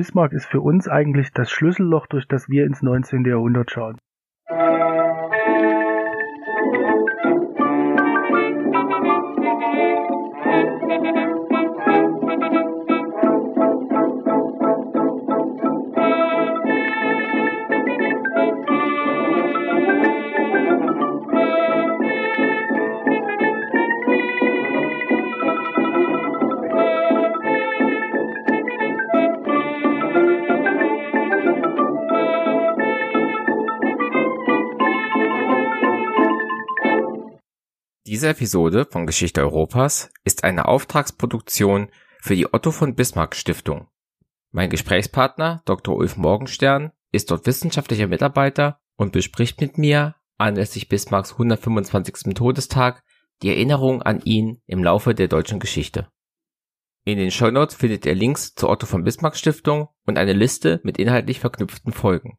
Bismarck ist für uns eigentlich das Schlüsselloch, durch das wir ins 19. Jahrhundert schauen. Diese Episode von Geschichte Europas ist eine Auftragsproduktion für die Otto von Bismarck Stiftung. Mein Gesprächspartner Dr. Ulf Morgenstern ist dort wissenschaftlicher Mitarbeiter und bespricht mit mir anlässlich Bismarcks 125. Todestag die Erinnerung an ihn im Laufe der deutschen Geschichte. In den Shownotes findet ihr Links zur Otto von Bismarck Stiftung und eine Liste mit inhaltlich verknüpften Folgen.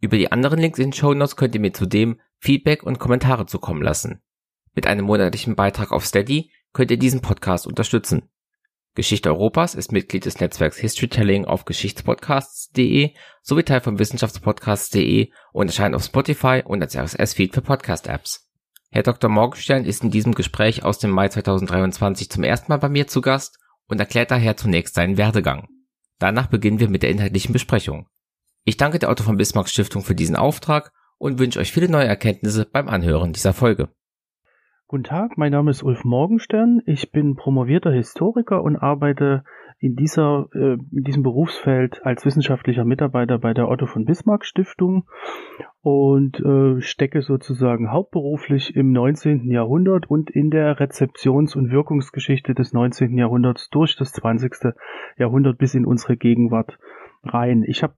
Über die anderen Links in den Shownotes könnt ihr mir zudem Feedback und Kommentare zukommen lassen. Mit einem monatlichen Beitrag auf Steady könnt ihr diesen Podcast unterstützen. Geschichte Europas ist Mitglied des Netzwerks Historytelling auf geschichtspodcasts.de sowie Teil von wissenschaftspodcasts.de und erscheint auf Spotify und als RSS-Feed für Podcast-Apps. Herr Dr. Morgenstern ist in diesem Gespräch aus dem Mai 2023 zum ersten Mal bei mir zu Gast und erklärt daher zunächst seinen Werdegang. Danach beginnen wir mit der inhaltlichen Besprechung. Ich danke der Otto von Bismarck Stiftung für diesen Auftrag und wünsche euch viele neue Erkenntnisse beim Anhören dieser Folge. Guten Tag, mein Name ist Ulf Morgenstern. Ich bin promovierter Historiker und arbeite in, dieser, äh, in diesem Berufsfeld als wissenschaftlicher Mitarbeiter bei der Otto von Bismarck Stiftung und äh, stecke sozusagen hauptberuflich im 19. Jahrhundert und in der Rezeptions- und Wirkungsgeschichte des 19. Jahrhunderts durch das 20. Jahrhundert bis in unsere Gegenwart rein. Ich habe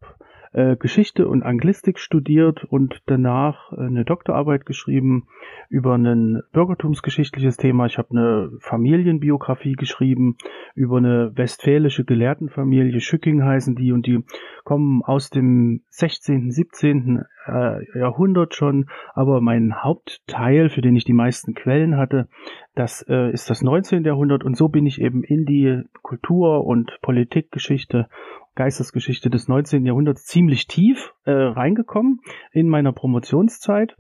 äh, Geschichte und Anglistik studiert und danach eine Doktorarbeit geschrieben über ein bürgertumsgeschichtliches Thema. Ich habe eine Familienbiografie geschrieben über eine westfälische Gelehrtenfamilie, Schücking heißen die, und die kommen aus dem 16., 17. Äh, Jahrhundert schon, aber mein Hauptteil, für den ich die meisten Quellen hatte, das äh, ist das 19. Jahrhundert und so bin ich eben in die Kultur- und Politikgeschichte Geistesgeschichte des 19. Jahrhunderts ziemlich tief äh, reingekommen in meiner Promotionszeit.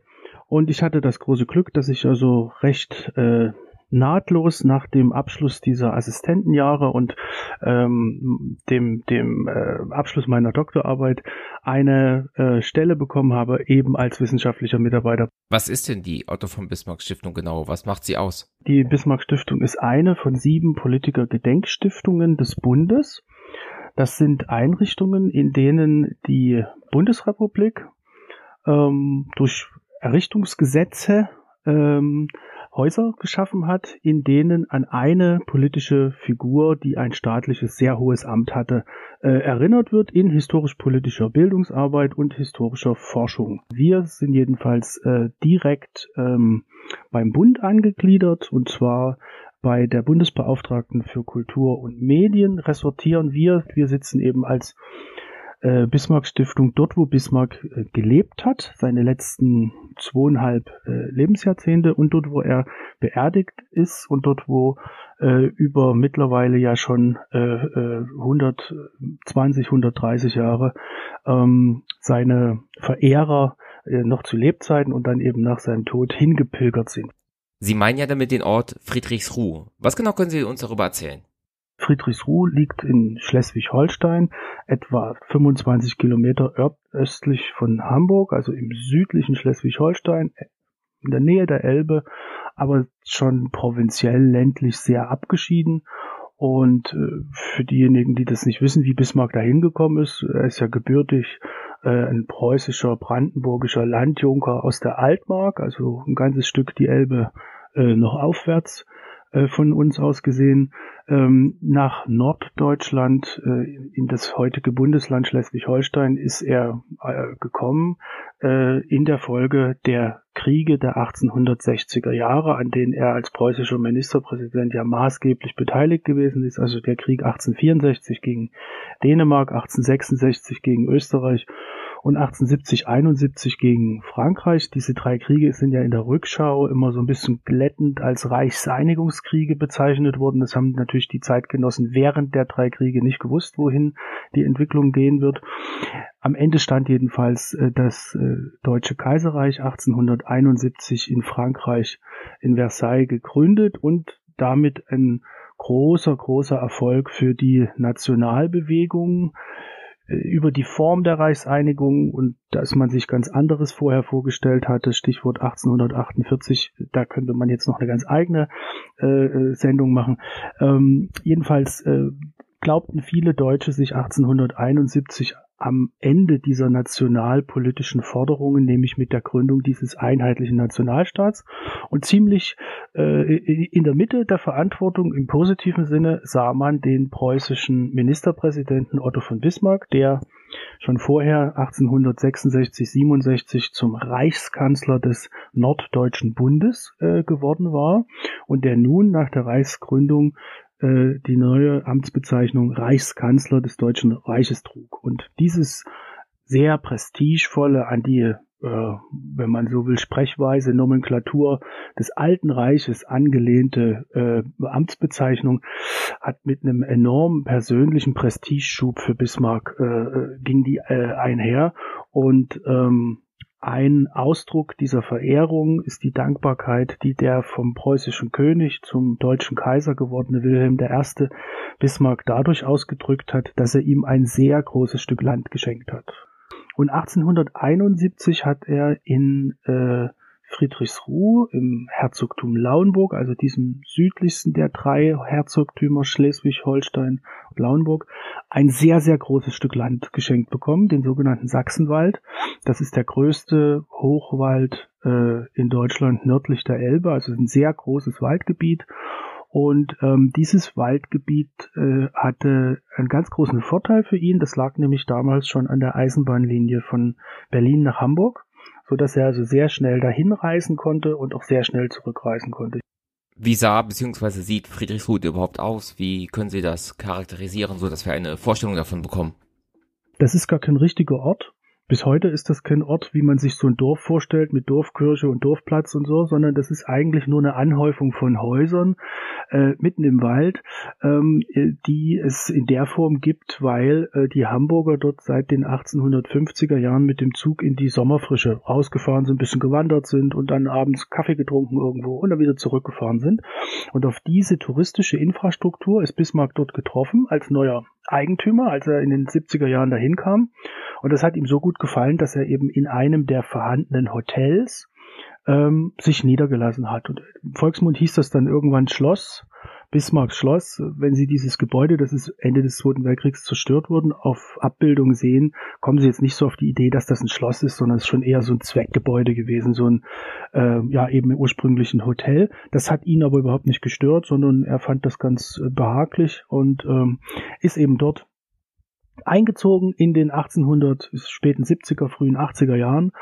Und ich hatte das große Glück, dass ich also recht äh, nahtlos nach dem Abschluss dieser Assistentenjahre und ähm, dem, dem äh, Abschluss meiner Doktorarbeit eine äh, Stelle bekommen habe, eben als wissenschaftlicher Mitarbeiter. Was ist denn die Otto von Bismarck Stiftung genau? Was macht sie aus? Die Bismarck Stiftung ist eine von sieben Politiker-Gedenkstiftungen des Bundes. Das sind Einrichtungen, in denen die Bundesrepublik ähm, durch Errichtungsgesetze ähm, Häuser geschaffen hat, in denen an eine politische Figur, die ein staatliches sehr hohes Amt hatte, äh, erinnert wird in historisch-politischer Bildungsarbeit und historischer Forschung. Wir sind jedenfalls äh, direkt ähm, beim Bund angegliedert und zwar bei der Bundesbeauftragten für Kultur und Medien ressortieren wir. Wir sitzen eben als äh, Bismarck Stiftung dort, wo Bismarck äh, gelebt hat, seine letzten zweieinhalb äh, Lebensjahrzehnte und dort, wo er beerdigt ist und dort, wo äh, über mittlerweile ja schon äh, 120, 130 Jahre ähm, seine Verehrer äh, noch zu Lebzeiten und dann eben nach seinem Tod hingepilgert sind. Sie meinen ja damit den Ort Friedrichsruh. Was genau können Sie uns darüber erzählen? Friedrichsruh liegt in Schleswig-Holstein, etwa 25 Kilometer östlich von Hamburg, also im südlichen Schleswig-Holstein, in der Nähe der Elbe, aber schon provinziell ländlich sehr abgeschieden. Und äh, für diejenigen, die das nicht wissen, wie Bismarck da hingekommen ist, er ist ja gebürtig äh, ein preußischer, brandenburgischer Landjunker aus der Altmark, also ein ganzes Stück die Elbe äh, noch aufwärts äh, von uns aus gesehen, ähm, nach Norddeutschland äh, in das heutige Bundesland Schleswig-Holstein ist er äh, gekommen äh, in der Folge der Kriege der 1860er Jahre, an denen er als preußischer Ministerpräsident ja maßgeblich beteiligt gewesen ist, also der Krieg 1864 gegen Dänemark, 1866 gegen Österreich und 1870, 71 gegen Frankreich. Diese drei Kriege sind ja in der Rückschau immer so ein bisschen glättend als Reichseinigungskriege bezeichnet worden. Das haben natürlich die Zeitgenossen während der drei Kriege nicht gewusst, wohin die Entwicklung gehen wird. Am Ende stand jedenfalls äh, das äh, Deutsche Kaiserreich 1871 in Frankreich in Versailles gegründet und damit ein großer, großer Erfolg für die Nationalbewegung über die Form der Reichseinigung und dass man sich ganz anderes vorher vorgestellt hatte, Stichwort 1848, da könnte man jetzt noch eine ganz eigene äh, äh, Sendung machen. Ähm, jedenfalls äh, glaubten viele Deutsche sich 1871 am Ende dieser nationalpolitischen Forderungen, nämlich mit der Gründung dieses einheitlichen Nationalstaats. Und ziemlich äh, in der Mitte der Verantwortung im positiven Sinne sah man den preußischen Ministerpräsidenten Otto von Bismarck, der schon vorher 1866, 67 zum Reichskanzler des Norddeutschen Bundes äh, geworden war und der nun nach der Reichsgründung äh, die neue Amtsbezeichnung Reichskanzler des Deutschen Reiches trug. Und dieses sehr prestigevolle an die, äh, wenn man so will, Sprechweise, Nomenklatur des Alten Reiches angelehnte äh, Amtsbezeichnung hat mit einem enormen persönlichen Prestigeschub für Bismarck äh, äh ging die äh, einher und ähm, ein Ausdruck dieser Verehrung ist die Dankbarkeit, die der vom preußischen König zum deutschen Kaiser gewordene Wilhelm I. Bismarck dadurch ausgedrückt hat, dass er ihm ein sehr großes Stück Land geschenkt hat. Und 1871 hat er in äh, Friedrichsruh im Herzogtum Lauenburg, also diesem südlichsten der drei Herzogtümer Schleswig-Holstein und Lauenburg, ein sehr, sehr großes Stück Land geschenkt bekommen, den sogenannten Sachsenwald. Das ist der größte Hochwald äh, in Deutschland nördlich der Elbe, also ein sehr großes Waldgebiet. Und ähm, dieses Waldgebiet äh, hatte einen ganz großen Vorteil für ihn. Das lag nämlich damals schon an der Eisenbahnlinie von Berlin nach Hamburg so dass er also sehr schnell dahin reisen konnte und auch sehr schnell zurückreisen konnte. Wie sah bzw. sieht Friedrichsruh überhaupt aus? Wie können Sie das charakterisieren, so dass wir eine Vorstellung davon bekommen? Das ist gar kein richtiger Ort. Bis heute ist das kein Ort, wie man sich so ein Dorf vorstellt, mit Dorfkirche und Dorfplatz und so, sondern das ist eigentlich nur eine Anhäufung von Häusern äh, mitten im Wald, ähm, die es in der Form gibt, weil äh, die Hamburger dort seit den 1850er Jahren mit dem Zug in die Sommerfrische rausgefahren sind, ein bisschen gewandert sind und dann abends Kaffee getrunken irgendwo und dann wieder zurückgefahren sind. Und auf diese touristische Infrastruktur ist Bismarck dort getroffen als neuer Eigentümer, als er in den 70er Jahren dahin kam. Und das hat ihm so gut gefallen, dass er eben in einem der vorhandenen Hotels ähm, sich niedergelassen hat. Und im Volksmund hieß das dann irgendwann Schloss, Bismarcks Schloss. Wenn Sie dieses Gebäude, das ist Ende des Zweiten Weltkriegs zerstört worden, auf Abbildung sehen, kommen Sie jetzt nicht so auf die Idee, dass das ein Schloss ist, sondern es ist schon eher so ein Zweckgebäude gewesen, so ein, äh, ja, eben ursprünglichen Hotel. Das hat ihn aber überhaupt nicht gestört, sondern er fand das ganz äh, behaglich und ähm, ist eben dort eingezogen in den 1800 späten 70er, frühen 80er Jahren.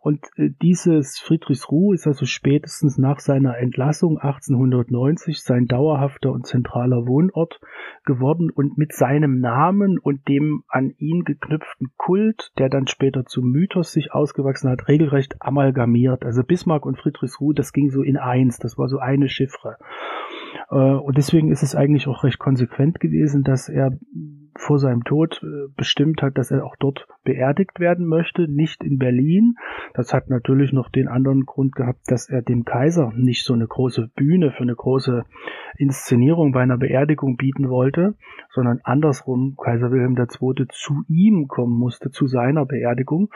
Und äh, dieses Friedrichsruh ist also spätestens nach seiner Entlassung 1890 sein dauerhafter und zentraler Wohnort geworden und mit seinem Namen und dem an ihn geknüpften Kult, der dann später zum Mythos sich ausgewachsen hat, regelrecht amalgamiert. Also Bismarck und Friedrichsruh, das ging so in eins, das war so eine Chiffre. Äh, und deswegen ist es eigentlich auch recht konsequent gewesen, dass er vor seinem Tod äh, bestimmt hat, dass er auch dort beerdigt werden möchte, nicht in Berlin. Das hat natürlich noch den anderen Grund gehabt, dass er dem Kaiser nicht so eine große Bühne für eine große Inszenierung bei einer Beerdigung bieten wollte, sondern andersrum Kaiser Wilhelm II. zu ihm kommen musste, zu seiner Beerdigung.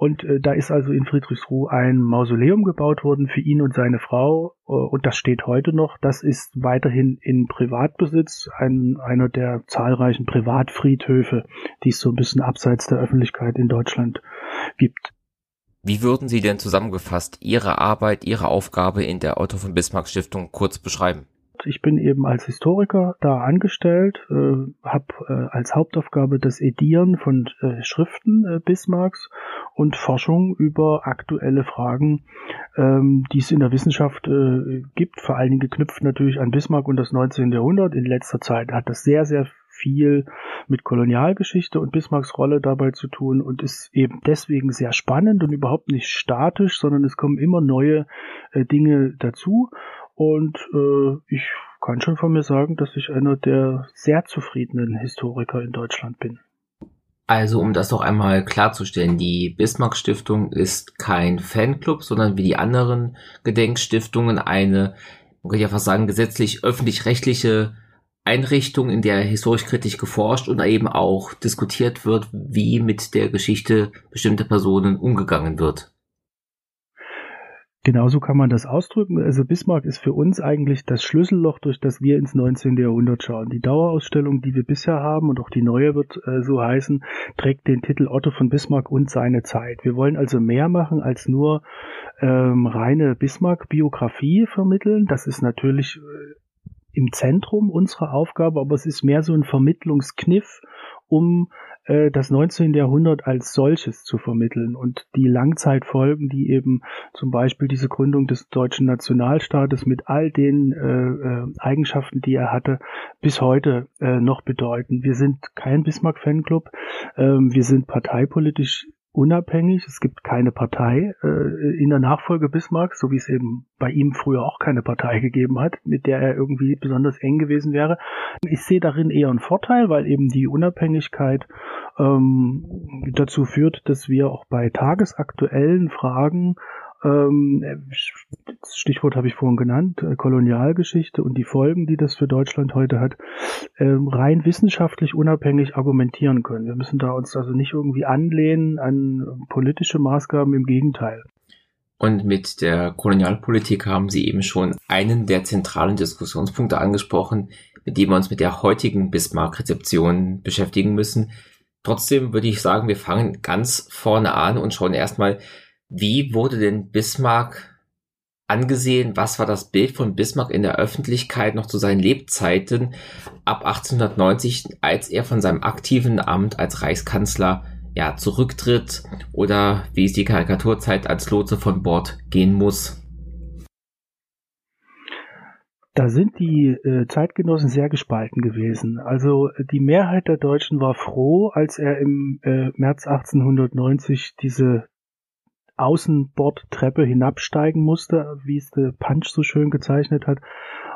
Und äh, da ist also in Friedrichsruh ein Mausoleum gebaut worden für ihn und seine Frau. Äh, und das steht heute noch. Das ist weiterhin in Privatbesitz, ein, einer der zahlreichen Privatfriedhöfe, die es so ein bisschen abseits der Öffentlichkeit in Deutschland gibt. Wie würden Sie denn zusammengefasst Ihre Arbeit, Ihre Aufgabe in der Otto von Bismarck Stiftung kurz beschreiben? Ich bin eben als Historiker da angestellt, äh, habe äh, als Hauptaufgabe das Edieren von äh, Schriften äh, Bismarcks und Forschung über aktuelle Fragen, ähm, die es in der Wissenschaft äh, gibt, vor allen Dingen geknüpft natürlich an Bismarck und das 19. Jahrhundert. In letzter Zeit hat das sehr, sehr viel mit Kolonialgeschichte und Bismarcks Rolle dabei zu tun und ist eben deswegen sehr spannend und überhaupt nicht statisch, sondern es kommen immer neue äh, Dinge dazu. Und äh, ich kann schon von mir sagen, dass ich einer der sehr zufriedenen Historiker in Deutschland bin. Also, um das noch einmal klarzustellen, die Bismarck Stiftung ist kein Fanclub, sondern wie die anderen Gedenkstiftungen eine, man kann ja fast sagen, gesetzlich öffentlich-rechtliche Einrichtung, in der historisch kritisch geforscht und eben auch diskutiert wird, wie mit der Geschichte bestimmter Personen umgegangen wird. Genauso kann man das ausdrücken. Also Bismarck ist für uns eigentlich das Schlüsselloch, durch das wir ins 19. Jahrhundert schauen. Die Dauerausstellung, die wir bisher haben und auch die neue wird äh, so heißen, trägt den Titel Otto von Bismarck und seine Zeit. Wir wollen also mehr machen als nur ähm, reine Bismarck-Biografie vermitteln. Das ist natürlich äh, im Zentrum unserer Aufgabe, aber es ist mehr so ein Vermittlungskniff, um äh, das 19. Jahrhundert als solches zu vermitteln und die Langzeitfolgen, die eben zum Beispiel diese Gründung des deutschen Nationalstaates mit all den äh, äh, Eigenschaften, die er hatte, bis heute äh, noch bedeuten. Wir sind kein Bismarck-Fanclub, ähm, wir sind parteipolitisch unabhängig. Es gibt keine Partei äh, in der Nachfolge Bismarcks, so wie es eben bei ihm früher auch keine Partei gegeben hat, mit der er irgendwie besonders eng gewesen wäre. Ich sehe darin eher einen Vorteil, weil eben die Unabhängigkeit ähm, dazu führt, dass wir auch bei tagesaktuellen Fragen ähm, Stichwort habe ich vorhin genannt, äh, Kolonialgeschichte und die Folgen, die das für Deutschland heute hat, ähm, rein wissenschaftlich unabhängig argumentieren können. Wir müssen da uns also nicht irgendwie anlehnen an politische Maßgaben, im Gegenteil. Und mit der Kolonialpolitik haben Sie eben schon einen der zentralen Diskussionspunkte angesprochen, mit dem wir uns mit der heutigen Bismarck-Rezeption beschäftigen müssen. Trotzdem würde ich sagen, wir fangen ganz vorne an und schauen erstmal, wie wurde denn Bismarck angesehen? Was war das Bild von Bismarck in der Öffentlichkeit noch zu seinen Lebzeiten ab 1890, als er von seinem aktiven Amt als Reichskanzler ja, zurücktritt oder wie es die Karikaturzeit als Lotse von Bord gehen muss? Da sind die äh, Zeitgenossen sehr gespalten gewesen. Also die Mehrheit der Deutschen war froh, als er im äh, März 1890 diese Außenbordtreppe hinabsteigen musste, wie es der Punch so schön gezeichnet hat,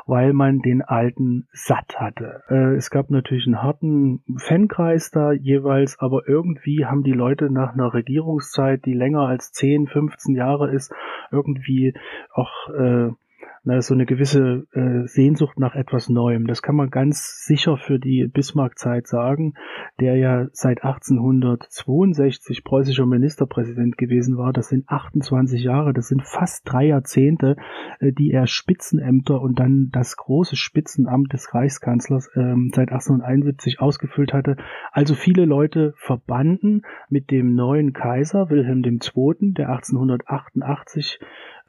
weil man den alten satt hatte. Äh, es gab natürlich einen harten Fankreis da jeweils, aber irgendwie haben die Leute nach einer Regierungszeit, die länger als 10, 15 Jahre ist, irgendwie auch äh, na, so eine gewisse äh, Sehnsucht nach etwas Neuem. Das kann man ganz sicher für die Bismarck-Zeit sagen, der ja seit 1862 preußischer Ministerpräsident gewesen war. Das sind 28 Jahre, das sind fast drei Jahrzehnte, äh, die er Spitzenämter und dann das große Spitzenamt des Reichskanzlers äh, seit 1871 ausgefüllt hatte. Also viele Leute verbanden mit dem neuen Kaiser Wilhelm II., der 1888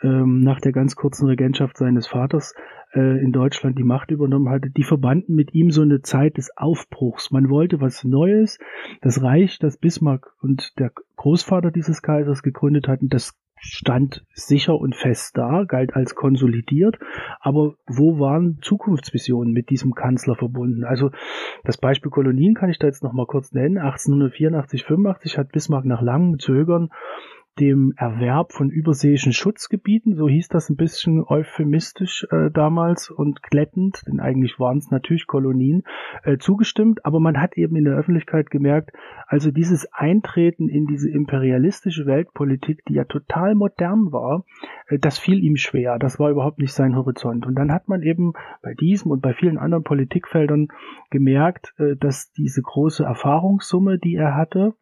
ähm, nach der ganz kurzen Regentschaft seines Vaters äh, in Deutschland die Macht übernommen hatte, die verbanden mit ihm so eine Zeit des Aufbruchs. Man wollte was Neues. Das Reich, das Bismarck und der Großvater dieses Kaisers gegründet hatten, das stand sicher und fest da, galt als konsolidiert, aber wo waren Zukunftsvisionen mit diesem Kanzler verbunden? Also das Beispiel Kolonien kann ich da jetzt noch mal kurz nennen. 1884, 85 hat Bismarck nach langem Zögern dem Erwerb von überseeischen Schutzgebieten, so hieß das ein bisschen euphemistisch äh, damals und glättend, denn eigentlich waren es natürlich Kolonien, äh, zugestimmt, aber man hat eben in der Öffentlichkeit gemerkt, also dieses Eintreten in diese imperialistische Weltpolitik, die ja total modern war, äh, das fiel ihm schwer, das war überhaupt nicht sein Horizont. Und dann hat man eben bei diesem und bei vielen anderen Politikfeldern gemerkt, äh, dass diese große Erfahrungssumme, die er hatte,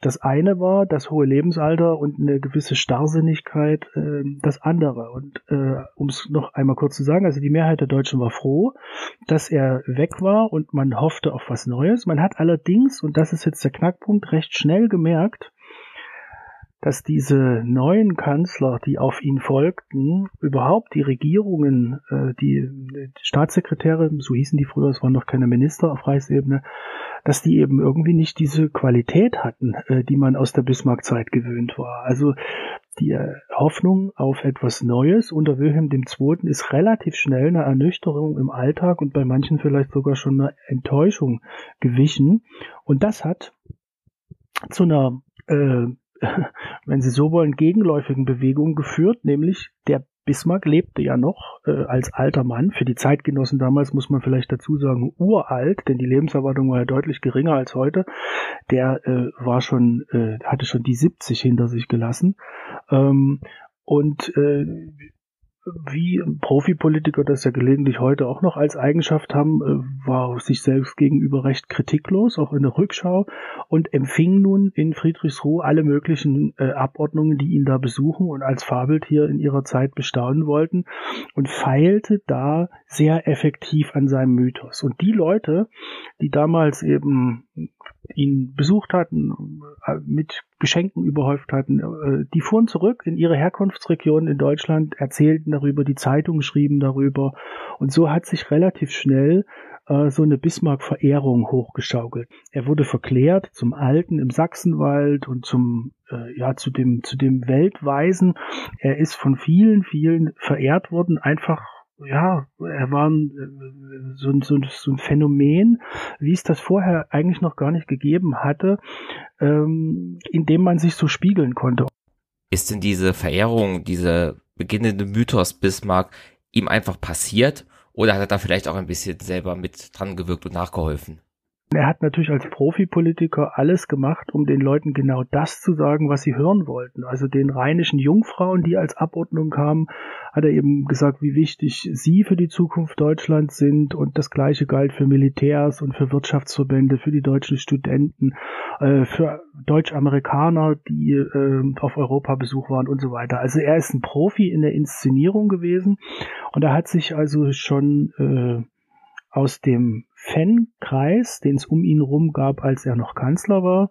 das eine war das hohe Lebensalter und eine gewisse Starrsinnigkeit, äh, das andere. Und äh, um es noch einmal kurz zu sagen, also die Mehrheit der Deutschen war froh, dass er weg war und man hoffte auf was Neues. Man hat allerdings, und das ist jetzt der Knackpunkt, recht schnell gemerkt, dass diese neuen Kanzler, die auf ihn folgten, überhaupt die Regierungen, äh, die, die Staatssekretäre, so hießen die früher, es waren noch keine Minister auf Reichsebene, dass die eben irgendwie nicht diese Qualität hatten, äh, die man aus der Bismarck-Zeit gewöhnt war. Also die Hoffnung auf etwas Neues unter Wilhelm II. ist relativ schnell eine Ernüchterung im Alltag und bei manchen vielleicht sogar schon eine Enttäuschung gewichen. Und das hat zu einer, äh, wenn Sie so wollen, gegenläufigen Bewegung geführt, nämlich der Bismarck lebte ja noch äh, als alter Mann. Für die Zeitgenossen damals muss man vielleicht dazu sagen uralt, denn die Lebenserwartung war ja deutlich geringer als heute. Der äh, war schon, äh, hatte schon die 70 hinter sich gelassen. Ähm, und äh, wie Profipolitiker das ja gelegentlich heute auch noch als Eigenschaft haben, äh, war sich selbst gegenüber recht kritiklos, auch in der Rückschau, und empfing nun in Friedrichsruhe alle möglichen äh, Abordnungen, die ihn da besuchen und als Fabeltier in ihrer Zeit bestaunen wollten, und feilte da sehr effektiv an seinem Mythos. Und die Leute, die damals eben ihn besucht hatten, äh, mit Geschenken überhäuft hatten. Äh, die fuhren zurück in ihre Herkunftsregion in Deutschland, erzählten darüber, die Zeitungen schrieben darüber. Und so hat sich relativ schnell äh, so eine Bismarck-Verehrung hochgeschaukelt. Er wurde verklärt zum Alten im Sachsenwald und zum ja zu dem zu dem Weltweisen. Er ist von vielen vielen verehrt worden, einfach ja, er war ein, so, so, so, ein Phänomen, wie es das vorher eigentlich noch gar nicht gegeben hatte, ähm, in dem man sich so spiegeln konnte. Ist denn diese Verehrung, diese beginnende Mythos Bismarck ihm einfach passiert oder hat er da vielleicht auch ein bisschen selber mit dran gewirkt und nachgeholfen? Er hat natürlich als Profipolitiker alles gemacht, um den Leuten genau das zu sagen, was sie hören wollten. Also den rheinischen Jungfrauen, die als Abordnung kamen, hat er eben gesagt, wie wichtig sie für die Zukunft Deutschlands sind. Und das Gleiche galt für Militärs und für Wirtschaftsverbände, für die deutschen Studenten, äh, für Deutsch-Amerikaner, die äh, auf Europabesuch waren und so weiter. Also er ist ein Profi in der Inszenierung gewesen und er hat sich also schon äh, aus dem Fankreis, den es um ihn rum gab, als er noch Kanzler war,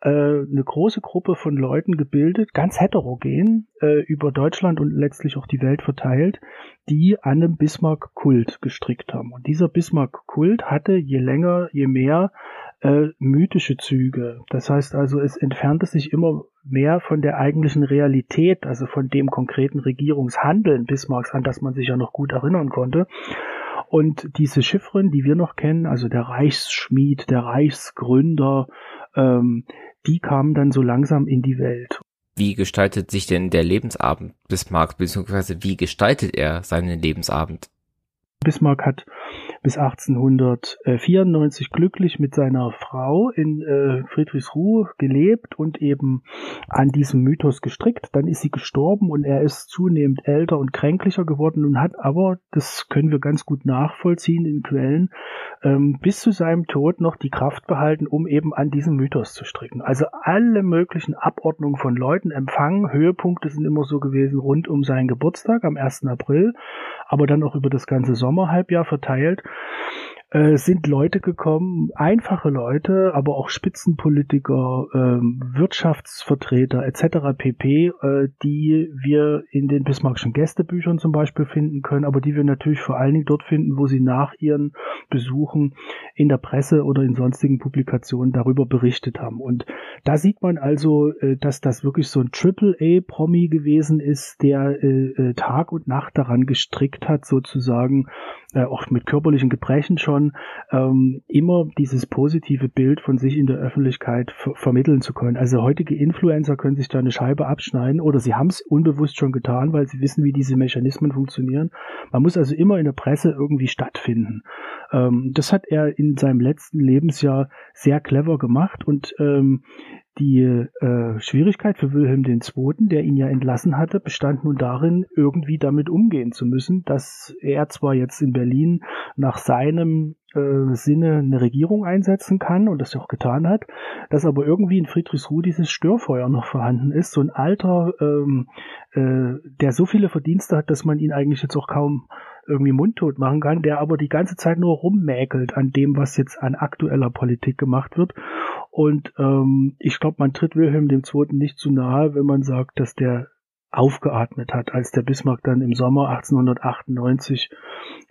äh, eine große Gruppe von Leuten gebildet, ganz heterogen, äh, über Deutschland und letztlich auch die Welt verteilt, die an einem Bismarck-Kult gestrickt haben. Und dieser Bismarck-Kult hatte je länger, je mehr äh, mythische Züge. Das heißt also, es entfernte sich immer mehr von der eigentlichen Realität, also von dem konkreten Regierungshandeln Bismarcks, an das man sich ja noch gut erinnern konnte. Und diese Chiffren, die wir noch kennen, also der Reichsschmied, der Reichsgründer, ähm, die kamen dann so langsam in die Welt. Wie gestaltet sich denn der Lebensabend Bismarck, beziehungsweise wie gestaltet er seinen Lebensabend? Bismarck hat bis 1894 glücklich mit seiner Frau in äh, Friedrichsruhe gelebt und eben an diesem Mythos gestrickt. Dann ist sie gestorben und er ist zunehmend älter und kränklicher geworden und hat aber, das können wir ganz gut nachvollziehen in Quellen, ähm, bis zu seinem Tod noch die Kraft behalten, um eben an diesem Mythos zu stricken. Also alle möglichen Abordnungen von Leuten empfangen. Höhepunkte sind immer so gewesen rund um seinen Geburtstag am 1. April, aber dann auch über das ganze Sommerhalbjahr verteilt äh, sind Leute gekommen, einfache Leute, aber auch Spitzenpolitiker, ähm, Wirtschaftsvertreter etc. pp, äh, die wir in den Bismarckschen Gästebüchern zum Beispiel finden können, aber die wir natürlich vor allen Dingen dort finden, wo sie nach ihren Besuchen in der Presse oder in sonstigen Publikationen darüber berichtet haben. Und da sieht man also, äh, dass das wirklich so ein Triple-A-Promi gewesen ist, der äh, äh, Tag und Nacht daran gestrickt hat, sozusagen, äh, auch mit körperlichen Gebrechen schon, ähm, immer dieses positive Bild von sich in der Öffentlichkeit ver vermitteln zu können. Also heutige Influencer können sich da eine Scheibe abschneiden oder sie haben es unbewusst schon getan, weil sie wissen, wie diese Mechanismen funktionieren. Man muss also immer in der Presse irgendwie stattfinden. Ähm, das hat er in seinem letzten Lebensjahr sehr clever gemacht und ähm, die äh, Schwierigkeit für Wilhelm II., der ihn ja entlassen hatte, bestand nun darin, irgendwie damit umgehen zu müssen, dass er zwar jetzt in Berlin nach seinem äh, Sinne eine Regierung einsetzen kann und das ja auch getan hat, dass aber irgendwie in Friedrichsruhe dieses Störfeuer noch vorhanden ist, so ein Alter, ähm, äh, der so viele Verdienste hat, dass man ihn eigentlich jetzt auch kaum irgendwie mundtot machen kann, der aber die ganze Zeit nur rummäkelt an dem, was jetzt an aktueller Politik gemacht wird. Und ähm, ich glaube, man tritt Wilhelm II. nicht zu nahe, wenn man sagt, dass der aufgeatmet hat, als der Bismarck dann im Sommer 1898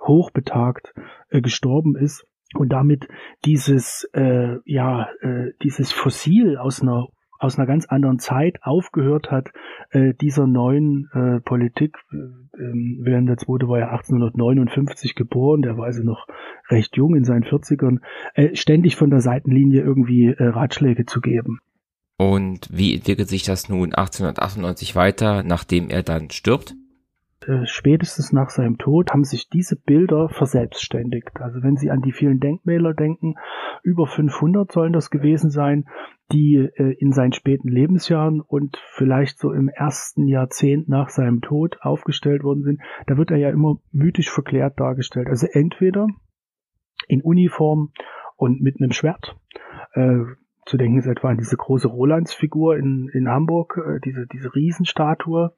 hochbetagt äh, gestorben ist und damit dieses äh, ja äh, dieses Fossil aus einer aus einer ganz anderen Zeit aufgehört hat, äh, dieser neuen äh, Politik. Äh, Wilhelm II. war ja 1859 geboren, der war also noch recht jung in seinen 40ern, äh, ständig von der Seitenlinie irgendwie äh, Ratschläge zu geben. Und wie entwickelt sich das nun 1898 weiter, nachdem er dann stirbt? Äh, spätestens nach seinem Tod haben sich diese Bilder verselbstständigt. Also wenn Sie an die vielen Denkmäler denken, über 500 sollen das gewesen sein, die äh, in seinen späten Lebensjahren und vielleicht so im ersten Jahrzehnt nach seinem Tod aufgestellt worden sind, da wird er ja immer mythisch verklärt dargestellt. Also entweder in Uniform und mit einem Schwert. Äh, zu denken ist etwa an diese große Rolandsfigur in, in Hamburg, diese, diese Riesenstatue.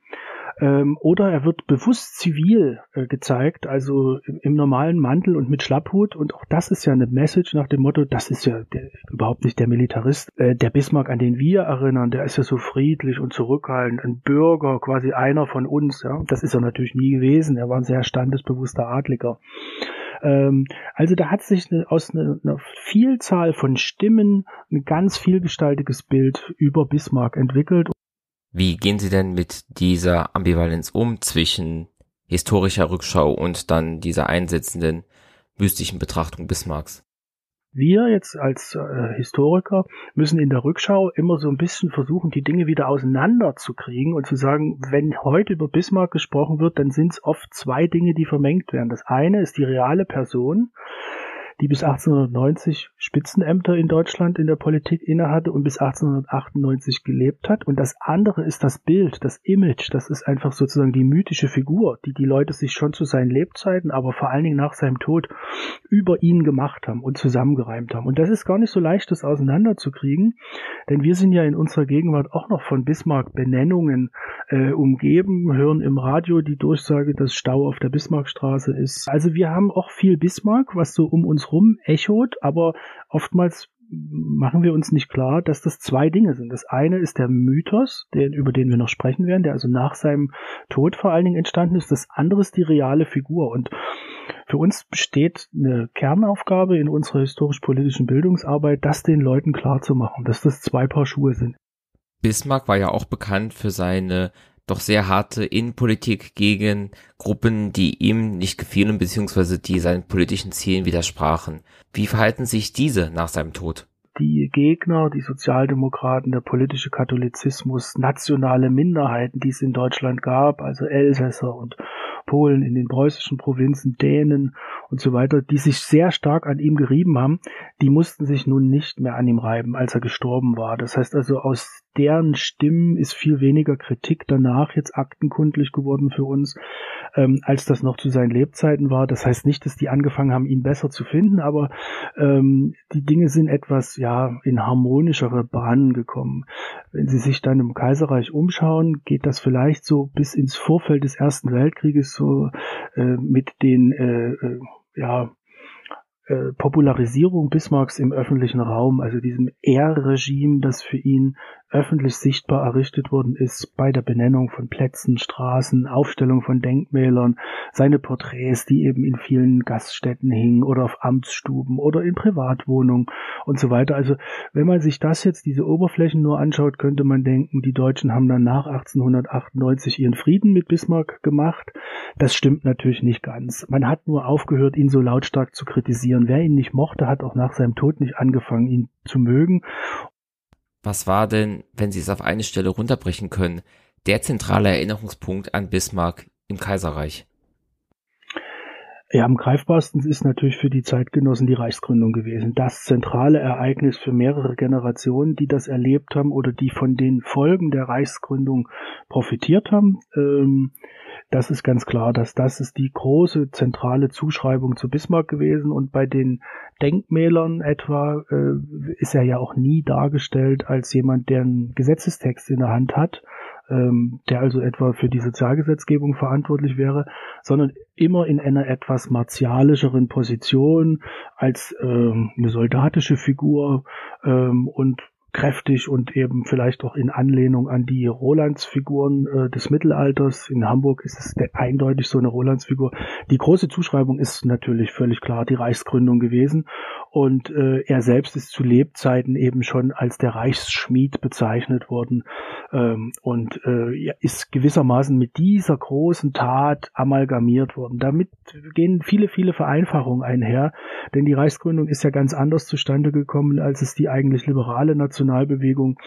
Ähm, oder er wird bewusst zivil äh, gezeigt, also im, im, normalen Mantel und mit Schlapphut. Und auch das ist ja eine Message nach dem Motto, das ist ja der, überhaupt nicht der Militarist. Äh, der Bismarck, an den wir erinnern, der ist ja so friedlich und zurückhaltend, ein Bürger, quasi einer von uns. Ja? Das ist er natürlich nie gewesen. Er war ein sehr standesbewusster Adliger. Ähm, also da hat sich aus einer Vielzahl von Stimmen ein ganz vielgestaltiges Bild über Bismarck entwickelt. Wie gehen Sie denn mit dieser Ambivalenz um zwischen historischer Rückschau und dann dieser einsetzenden mystischen Betrachtung Bismarcks? wir jetzt als äh, Historiker müssen in der Rückschau immer so ein bisschen versuchen, die Dinge wieder auseinanderzukriegen und zu sagen, wenn heute über Bismarck gesprochen wird, dann sind es oft zwei Dinge, die vermengt werden. Das eine ist die reale Person, die bis 1890 Spitzenämter in Deutschland in der Politik innehatte und bis 1898 gelebt hat. Und das andere ist das Bild, das Image. Das ist einfach sozusagen die mythische Figur, die die Leute sich schon zu seinen Lebzeiten, aber vor allen Dingen nach seinem Tod über ihn gemacht haben und zusammengereimt haben. Und das ist gar nicht so leicht, das auseinanderzukriegen, denn wir sind ja in unserer Gegenwart auch noch von Bismarck-Benennungen äh, umgeben, hören im Radio die Durchsage, dass Stau auf der Bismarckstraße ist. Also wir haben auch viel Bismarck, was so um uns rum echot, aber oftmals machen wir uns nicht klar, dass das zwei Dinge sind. Das eine ist der Mythos, den, über den wir noch sprechen werden, der also nach seinem Tod vor allen Dingen entstanden ist. Das andere ist die reale Figur. Und für uns besteht eine Kernaufgabe in unserer historisch-politischen Bildungsarbeit, das den Leuten klar zu machen, dass das zwei Paar Schuhe sind. Bismarck war ja auch bekannt für seine doch sehr harte Innenpolitik gegen Gruppen, die ihm nicht gefielen bzw. die seinen politischen Zielen widersprachen. Wie verhalten sich diese nach seinem Tod? die Gegner, die Sozialdemokraten, der politische Katholizismus, nationale Minderheiten, die es in Deutschland gab, also Elsässer und Polen in den preußischen Provinzen, Dänen und so weiter, die sich sehr stark an ihm gerieben haben, die mussten sich nun nicht mehr an ihm reiben, als er gestorben war. Das heißt also, aus deren Stimmen ist viel weniger Kritik danach jetzt aktenkundlich geworden für uns, ähm, als das noch zu seinen Lebzeiten war. Das heißt nicht, dass die angefangen haben, ihn besser zu finden, aber ähm, die Dinge sind etwas ja in harmonischere Bahnen gekommen. Wenn Sie sich dann im Kaiserreich umschauen, geht das vielleicht so bis ins Vorfeld des Ersten Weltkrieges so äh, mit den äh, äh, ja äh, Popularisierung Bismarcks im öffentlichen Raum, also diesem Ehrregime, das für ihn öffentlich sichtbar errichtet worden ist bei der Benennung von Plätzen, Straßen, Aufstellung von Denkmälern, seine Porträts, die eben in vielen Gaststätten hingen oder auf Amtsstuben oder in Privatwohnungen und so weiter. Also wenn man sich das jetzt, diese Oberflächen nur anschaut, könnte man denken, die Deutschen haben dann nach 1898 ihren Frieden mit Bismarck gemacht. Das stimmt natürlich nicht ganz. Man hat nur aufgehört, ihn so lautstark zu kritisieren. Wer ihn nicht mochte, hat auch nach seinem Tod nicht angefangen, ihn zu mögen. Was war denn, wenn Sie es auf eine Stelle runterbrechen können, der zentrale Erinnerungspunkt an Bismarck im Kaiserreich? Ja, am greifbarsten ist natürlich für die Zeitgenossen die Reichsgründung gewesen. Das zentrale Ereignis für mehrere Generationen, die das erlebt haben oder die von den Folgen der Reichsgründung profitiert haben. Ähm, das ist ganz klar, dass das ist die große zentrale Zuschreibung zu Bismarck gewesen. Und bei den Denkmälern etwa äh, ist er ja auch nie dargestellt als jemand, der einen Gesetzestext in der Hand hat, ähm, der also etwa für die Sozialgesetzgebung verantwortlich wäre, sondern immer in einer etwas martialischeren Position als ähm, eine soldatische Figur ähm, und kräftig und eben vielleicht auch in Anlehnung an die Rolandsfiguren äh, des Mittelalters. In Hamburg ist es eindeutig so eine Rolandsfigur. Die große Zuschreibung ist natürlich völlig klar die Reichsgründung gewesen und äh, er selbst ist zu Lebzeiten eben schon als der Reichsschmied bezeichnet worden ähm, und äh, ist gewissermaßen mit dieser großen Tat amalgamiert worden. Damit gehen viele, viele Vereinfachungen einher, denn die Reichsgründung ist ja ganz anders zustande gekommen, als es die eigentlich liberale Nationalbewegung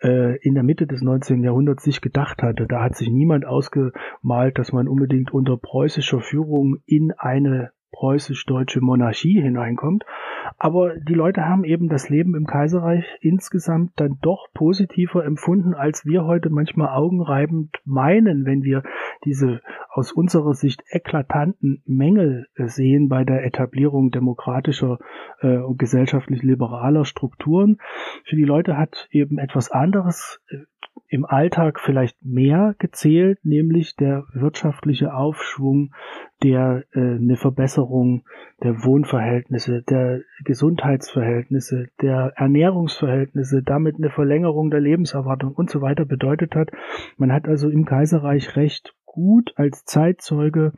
äh, in der Mitte des 19. Jahrhunderts sich gedacht hatte. Da hat sich niemand ausgemalt, dass man unbedingt unter preußischer Führung in eine preußisch-deutsche Monarchie hineinkommt. Aber die Leute haben eben das Leben im Kaiserreich insgesamt dann doch positiver empfunden, als wir heute manchmal augenreibend meinen, wenn wir diese aus unserer Sicht eklatanten Mängel sehen bei der Etablierung demokratischer äh, und gesellschaftlich liberaler Strukturen. Für die Leute hat eben etwas anderes äh, im Alltag vielleicht mehr gezählt, nämlich der wirtschaftliche Aufschwung, der äh, eine Verbesserung der Wohnverhältnisse, der Gesundheitsverhältnisse, der Ernährungsverhältnisse, damit eine Verlängerung der Lebenserwartung und so weiter bedeutet hat. Man hat also im Kaiserreich recht gut als Zeitzeuge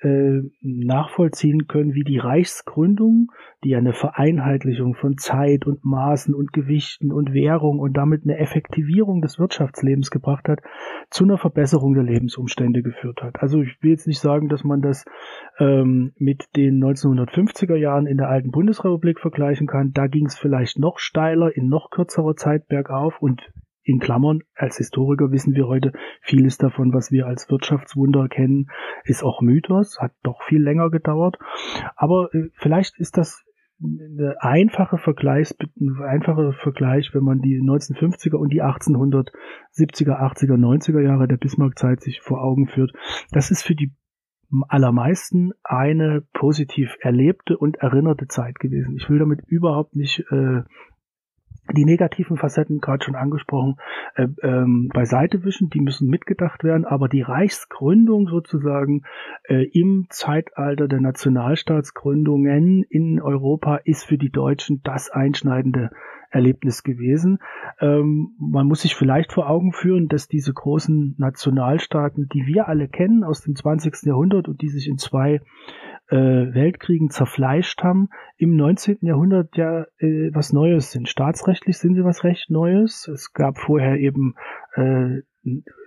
äh, nachvollziehen können, wie die Reichsgründung, die eine Vereinheitlichung von Zeit und Maßen und Gewichten und Währung und damit eine Effektivierung des Wirtschaftslebens gebracht hat, zu einer Verbesserung der Lebensumstände geführt hat. Also ich will jetzt nicht sagen, dass man das ähm, mit den 1950er Jahren in der alten Bundesrepublik vergleichen kann. Da ging es vielleicht noch steiler, in noch kürzerer Zeit bergauf und in Klammern, als Historiker wissen wir heute, vieles davon, was wir als Wirtschaftswunder kennen, ist auch Mythos, hat doch viel länger gedauert. Aber äh, vielleicht ist das eine einfache Vergleichs, ein einfacher Vergleich, wenn man die 1950er und die 1870er, 80er, 90er Jahre der Bismarck-Zeit sich vor Augen führt. Das ist für die allermeisten eine positiv erlebte und erinnerte Zeit gewesen. Ich will damit überhaupt nicht äh, die negativen Facetten, gerade schon angesprochen, äh, ähm, beiseite wischen, die müssen mitgedacht werden, aber die Reichsgründung sozusagen äh, im Zeitalter der Nationalstaatsgründungen in Europa ist für die Deutschen das einschneidende Erlebnis gewesen. Ähm, man muss sich vielleicht vor Augen führen, dass diese großen Nationalstaaten, die wir alle kennen aus dem 20. Jahrhundert und die sich in zwei Weltkriegen zerfleischt haben, im 19. Jahrhundert ja äh, was Neues sind. Staatsrechtlich sind sie was recht Neues. Es gab vorher eben äh,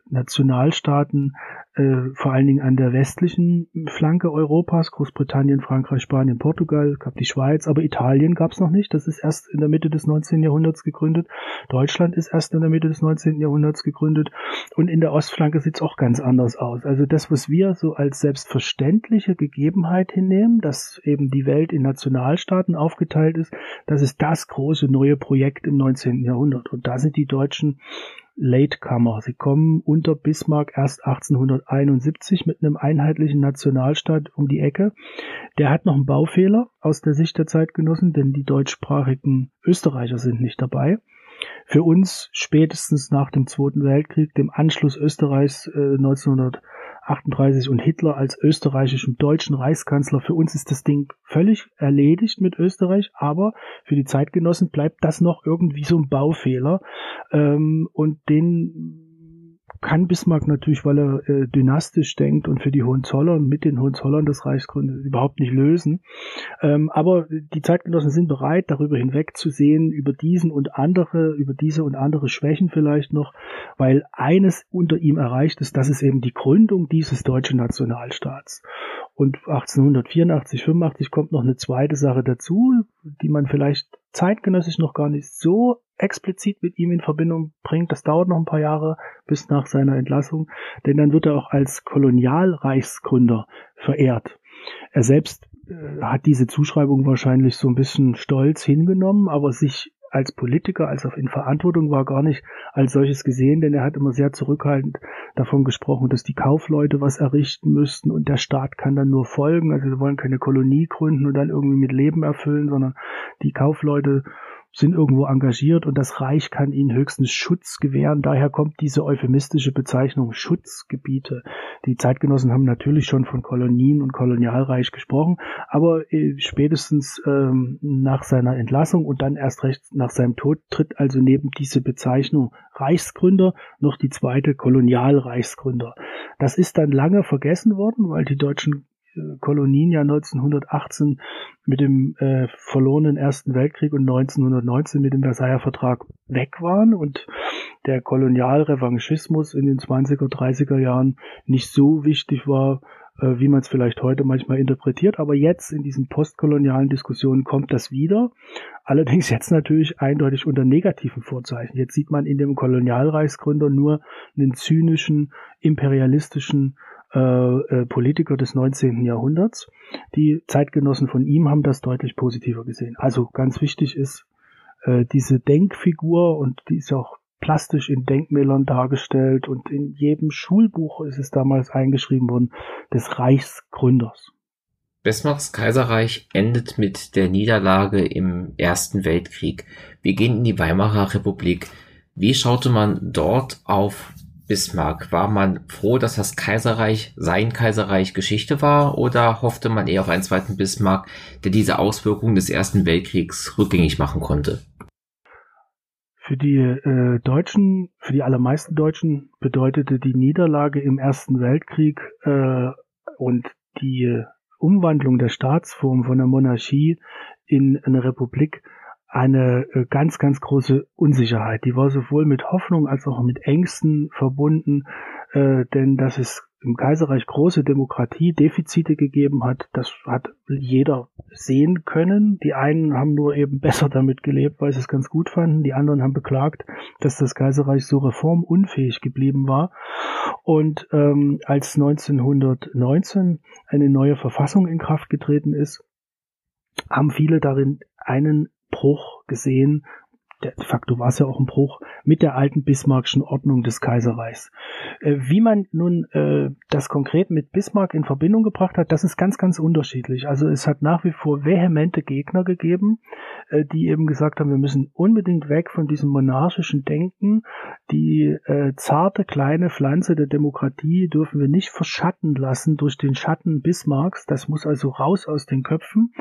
Nationalstaaten, äh, vor allen Dingen an der westlichen Flanke Europas, Großbritannien, Frankreich, Spanien, Portugal, gab die Schweiz, aber Italien gab es noch nicht. Das ist erst in der Mitte des 19. Jahrhunderts gegründet. Deutschland ist erst in der Mitte des 19. Jahrhunderts gegründet. Und in der Ostflanke sieht es auch ganz anders aus. Also das, was wir so als selbstverständliche Gegebenheit hinnehmen, dass eben die Welt in Nationalstaaten aufgeteilt ist, das ist das große neue Projekt im 19. Jahrhundert. Und da sind die Deutschen Latecomer. Sie kommen unter Bismarck erst 1871 mit einem einheitlichen Nationalstaat um die Ecke. Der hat noch einen Baufehler aus der Sicht der Zeitgenossen, denn die deutschsprachigen Österreicher sind nicht dabei. Für uns spätestens nach dem Zweiten Weltkrieg, dem Anschluss Österreichs äh, 1900 38 und Hitler als österreichischen deutschen Reichskanzler. Für uns ist das Ding völlig erledigt mit Österreich, aber für die Zeitgenossen bleibt das noch irgendwie so ein Baufehler. Ähm, und den kann Bismarck natürlich, weil er äh, dynastisch denkt und für die Hohenzollern mit den Hohenzollern das Reichsgründe überhaupt nicht lösen. Ähm, aber die Zeitgenossen sind bereit, darüber hinwegzusehen, über diesen und andere, über diese und andere Schwächen vielleicht noch, weil eines unter ihm erreicht ist, das ist eben die Gründung dieses deutschen Nationalstaats. Und 1884, 85 kommt noch eine zweite Sache dazu, die man vielleicht zeitgenössisch noch gar nicht so explizit mit ihm in Verbindung bringt. Das dauert noch ein paar Jahre bis nach seiner Entlassung, denn dann wird er auch als Kolonialreichsgründer verehrt. Er selbst äh, hat diese Zuschreibung wahrscheinlich so ein bisschen stolz hingenommen, aber sich als Politiker, als auf in Verantwortung war, gar nicht als solches gesehen, denn er hat immer sehr zurückhaltend davon gesprochen, dass die Kaufleute was errichten müssten und der Staat kann dann nur folgen. Also wir wollen keine Kolonie gründen und dann irgendwie mit Leben erfüllen, sondern die Kaufleute sind irgendwo engagiert und das Reich kann ihnen höchstens Schutz gewähren. Daher kommt diese euphemistische Bezeichnung Schutzgebiete. Die Zeitgenossen haben natürlich schon von Kolonien und Kolonialreich gesprochen, aber äh, spätestens ähm, nach seiner Entlassung und dann erst recht nach seinem Tod tritt also neben diese Bezeichnung Reichsgründer noch die zweite Kolonialreichsgründer. Das ist dann lange vergessen worden, weil die deutschen Kolonien ja 1918 mit dem äh, verlorenen Ersten Weltkrieg und 1919 mit dem Versailler Vertrag weg waren und der Kolonialrevanchismus in den 20er, 30er Jahren nicht so wichtig war, äh, wie man es vielleicht heute manchmal interpretiert. Aber jetzt in diesen postkolonialen Diskussionen kommt das wieder. Allerdings jetzt natürlich eindeutig unter negativen Vorzeichen. Jetzt sieht man in dem Kolonialreichsgründer nur einen zynischen, imperialistischen äh, äh, Politiker des 19. Jahrhunderts. Die Zeitgenossen von ihm haben das deutlich positiver gesehen. Also ganz wichtig ist äh, diese Denkfigur und die ist auch plastisch in Denkmälern dargestellt und in jedem Schulbuch ist es damals eingeschrieben worden des Reichsgründers. Bismarcks Kaiserreich endet mit der Niederlage im Ersten Weltkrieg. Wir gehen in die Weimarer Republik. Wie schaute man dort auf Bismarck? War man froh, dass das Kaiserreich sein Kaiserreich Geschichte war oder hoffte man eher auf einen zweiten Bismarck, der diese Auswirkungen des Ersten Weltkriegs rückgängig machen konnte? Für die äh, Deutschen, für die allermeisten Deutschen bedeutete die Niederlage im Ersten Weltkrieg äh, und die Umwandlung der Staatsform von der Monarchie in eine Republik eine äh, ganz, ganz große Unsicherheit. Die war sowohl mit Hoffnung als auch mit Ängsten verbunden, äh, denn dass es im Kaiserreich große Demokratiedefizite gegeben hat, das hat jeder sehen können. Die einen haben nur eben besser damit gelebt, weil sie es ganz gut fanden. Die anderen haben beklagt, dass das Kaiserreich so reformunfähig geblieben war. Und ähm, als 1919 eine neue Verfassung in Kraft getreten ist, haben viele darin einen Bruch gesehen, de facto war es ja auch ein Bruch mit der alten bismarckschen Ordnung des Kaiserreichs. Äh, wie man nun äh, das konkret mit Bismarck in Verbindung gebracht hat, das ist ganz, ganz unterschiedlich. Also es hat nach wie vor vehemente Gegner gegeben, äh, die eben gesagt haben, wir müssen unbedingt weg von diesem monarchischen Denken. Die zarte kleine Pflanze der Demokratie dürfen wir nicht verschatten lassen durch den Schatten Bismarcks. Das muss also raus aus den Köpfen.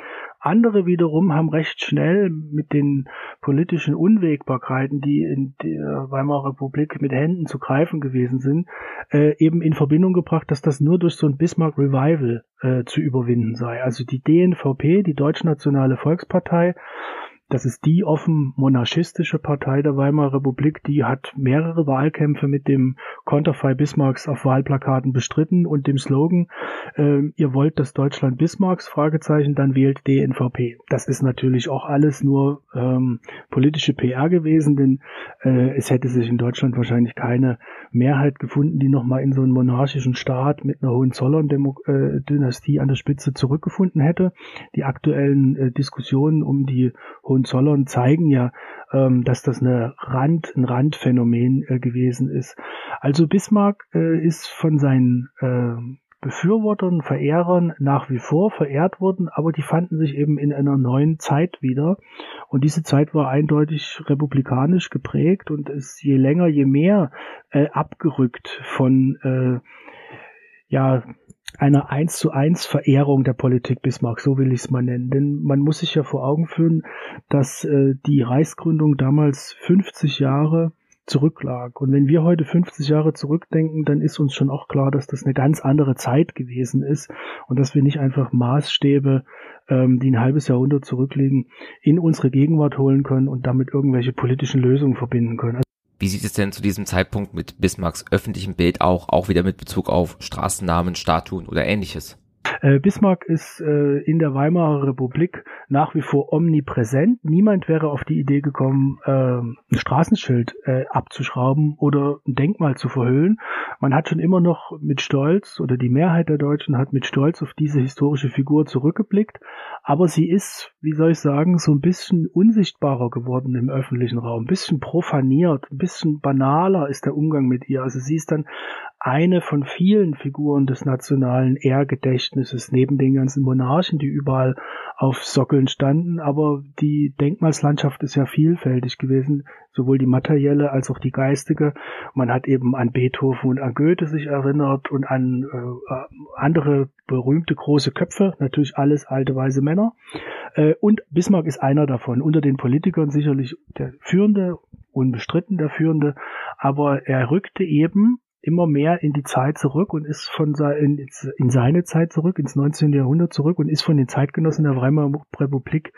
Andere wiederum haben recht schnell mit den politischen Unwägbarkeiten, die in der Weimarer Republik mit Händen zu greifen gewesen sind, äh, eben in Verbindung gebracht, dass das nur durch so ein Bismarck Revival äh, zu überwinden sei. Also die DNVP, die Deutschnationale Volkspartei, das ist die offen monarchistische Partei der Weimarer Republik, die hat mehrere Wahlkämpfe mit dem Konterfei Bismarcks auf Wahlplakaten bestritten und dem Slogan, äh, ihr wollt das Deutschland Bismarcks, Fragezeichen, dann wählt DNVP. Das ist natürlich auch alles nur ähm, politische PR gewesen, denn äh, es hätte sich in Deutschland wahrscheinlich keine Mehrheit gefunden, die nochmal in so einen monarchischen Staat mit einer Hohenzollern-Dynastie an der Spitze zurückgefunden hätte. Die aktuellen äh, Diskussionen um die Hohenzollern zeigen ja, ähm, dass das eine Rand, ein Randphänomen äh, gewesen ist. Also Bismarck äh, ist von seinen äh, Befürwortern, Verehrern nach wie vor verehrt worden, aber die fanden sich eben in einer neuen Zeit wieder. Und diese Zeit war eindeutig republikanisch geprägt und ist je länger, je mehr äh, abgerückt von äh, ja, einer eins zu eins Verehrung der Politik Bismarck, so will ich es mal nennen. Denn man muss sich ja vor Augen führen, dass äh, die Reichsgründung damals 50 Jahre zurücklag. Und wenn wir heute 50 Jahre zurückdenken, dann ist uns schon auch klar, dass das eine ganz andere Zeit gewesen ist und dass wir nicht einfach Maßstäbe, ähm, die ein halbes Jahrhundert zurückliegen, in unsere Gegenwart holen können und damit irgendwelche politischen Lösungen verbinden können. Wie sieht es denn zu diesem Zeitpunkt mit Bismarcks öffentlichem Bild auch, auch wieder mit Bezug auf Straßennamen, Statuen oder ähnliches? Äh, Bismarck ist äh, in der Weimarer Republik nach wie vor omnipräsent. Niemand wäre auf die Idee gekommen, äh, ein Straßenschild äh, abzuschrauben oder ein Denkmal zu verhüllen. Man hat schon immer noch mit Stolz oder die Mehrheit der Deutschen hat mit Stolz auf diese historische Figur zurückgeblickt. Aber sie ist, wie soll ich sagen, so ein bisschen unsichtbarer geworden im öffentlichen Raum, ein bisschen profaniert, ein bisschen banaler ist der Umgang mit ihr. Also sie ist dann eine von vielen Figuren des nationalen Ehrgedächtnisses, neben den ganzen Monarchen, die überall auf Sockeln standen. Aber die Denkmalslandschaft ist ja vielfältig gewesen, sowohl die materielle als auch die geistige. Man hat eben an Beethoven und an Goethe sich erinnert und an äh, andere berühmte große Köpfe, natürlich alles alte weise Männer. Äh, und Bismarck ist einer davon. Unter den Politikern sicherlich der führende, unbestritten der führende, aber er rückte eben immer mehr in die Zeit zurück und ist von in, in seine Zeit zurück, ins 19. Jahrhundert zurück und ist von den Zeitgenossen der Weimarer Republik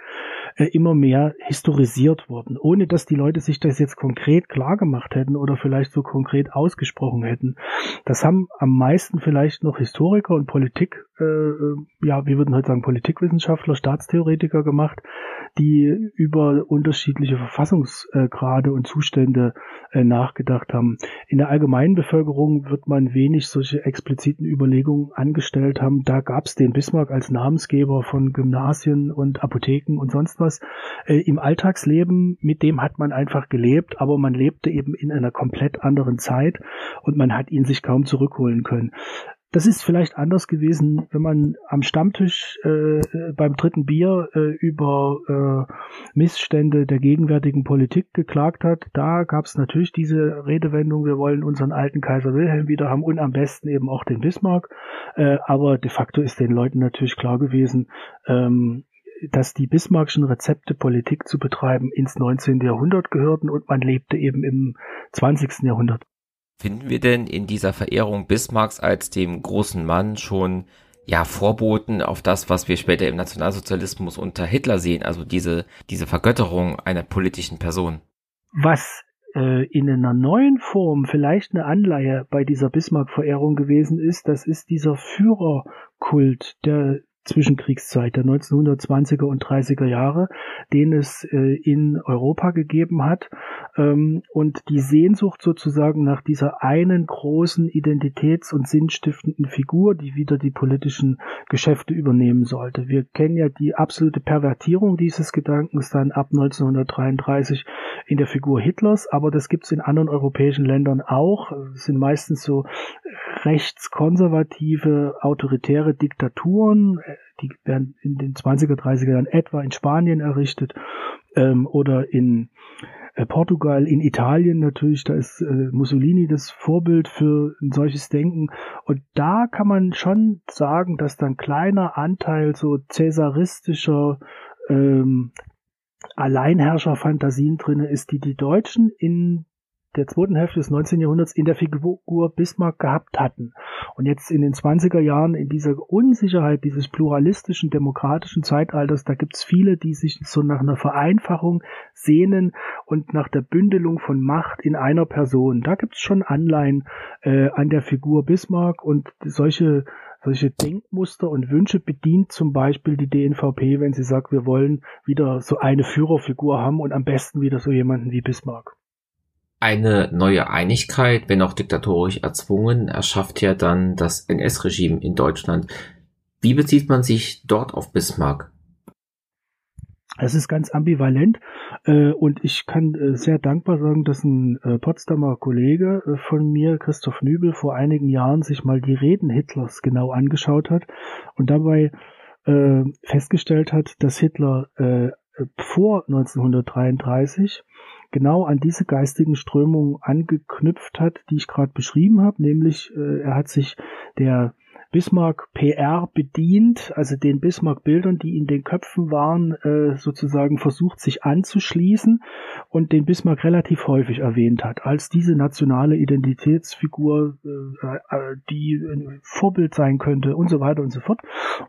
immer mehr historisiert worden, ohne dass die Leute sich das jetzt konkret klar gemacht hätten oder vielleicht so konkret ausgesprochen hätten. Das haben am meisten vielleicht noch Historiker und Politik, äh, äh ja, wir würden heute sagen Politikwissenschaftler, Staatstheoretiker gemacht, die über unterschiedliche Verfassungsgrade und Zustände äh, nachgedacht haben. In der allgemeinen Bevölkerung wird man wenig solche expliziten Überlegungen angestellt haben. Da gab es den Bismarck als Namensgeber von Gymnasien und Apotheken und sonst was. Äh, Im Alltagsleben, mit dem hat man einfach gelebt, aber man lebte eben in einer komplett anderen Zeit und man hat ihn sich kaum zurückholen können. Das ist vielleicht anders gewesen, wenn man am Stammtisch äh, beim dritten Bier äh, über äh, Missstände der gegenwärtigen Politik geklagt hat. Da gab es natürlich diese Redewendung, wir wollen unseren alten Kaiser Wilhelm wieder haben und am besten eben auch den Bismarck. Äh, aber de facto ist den Leuten natürlich klar gewesen, ähm, dass die Bismarckschen Rezepte, Politik zu betreiben, ins 19. Jahrhundert gehörten und man lebte eben im 20. Jahrhundert. Finden wir denn in dieser Verehrung Bismarcks als dem großen Mann schon ja Vorboten auf das, was wir später im Nationalsozialismus unter Hitler sehen, also diese diese Vergötterung einer politischen Person? Was äh, in einer neuen Form vielleicht eine Anleihe bei dieser Bismarck-Verehrung gewesen ist, das ist dieser Führerkult, der Zwischenkriegszeit der 1920er und 30er Jahre, den es äh, in Europa gegeben hat ähm, und die Sehnsucht sozusagen nach dieser einen großen Identitäts- und sinnstiftenden Figur, die wieder die politischen Geschäfte übernehmen sollte. Wir kennen ja die absolute Pervertierung dieses Gedankens dann ab 1933 in der Figur Hitlers, aber das gibt es in anderen europäischen Ländern auch. Es sind meistens so rechtskonservative, autoritäre Diktaturen, die werden in den 20er, 30er Jahren etwa in Spanien errichtet ähm, oder in äh, Portugal, in Italien natürlich, da ist äh, Mussolini das Vorbild für ein solches Denken. Und da kann man schon sagen, dass dann kleiner Anteil so cäsaristischer ähm, Alleinherrscherfantasien drin ist, die die Deutschen in der zweiten Hälfte des 19. Jahrhunderts in der Figur Bismarck gehabt hatten. Und jetzt in den 20er Jahren in dieser Unsicherheit dieses pluralistischen, demokratischen Zeitalters, da gibt es viele, die sich so nach einer Vereinfachung sehnen und nach der Bündelung von Macht in einer Person. Da gibt es schon Anleihen äh, an der Figur Bismarck und solche solche Denkmuster und Wünsche bedient zum Beispiel die DNVP, wenn sie sagt, wir wollen wieder so eine Führerfigur haben und am besten wieder so jemanden wie Bismarck. Eine neue Einigkeit, wenn auch diktatorisch erzwungen, erschafft ja dann das NS-Regime in Deutschland. Wie bezieht man sich dort auf Bismarck? Es ist ganz ambivalent äh, und ich kann äh, sehr dankbar sagen, dass ein äh, Potsdamer Kollege äh, von mir, Christoph Nübel, vor einigen Jahren sich mal die Reden Hitlers genau angeschaut hat und dabei äh, festgestellt hat, dass Hitler äh, vor 1933 genau an diese geistigen Strömungen angeknüpft hat, die ich gerade beschrieben habe, nämlich äh, er hat sich der Bismarck PR bedient, also den Bismarck-Bildern, die in den Köpfen waren, äh, sozusagen versucht, sich anzuschließen und den Bismarck relativ häufig erwähnt hat, als diese nationale Identitätsfigur, äh, äh die ein Vorbild sein könnte und so weiter und so fort.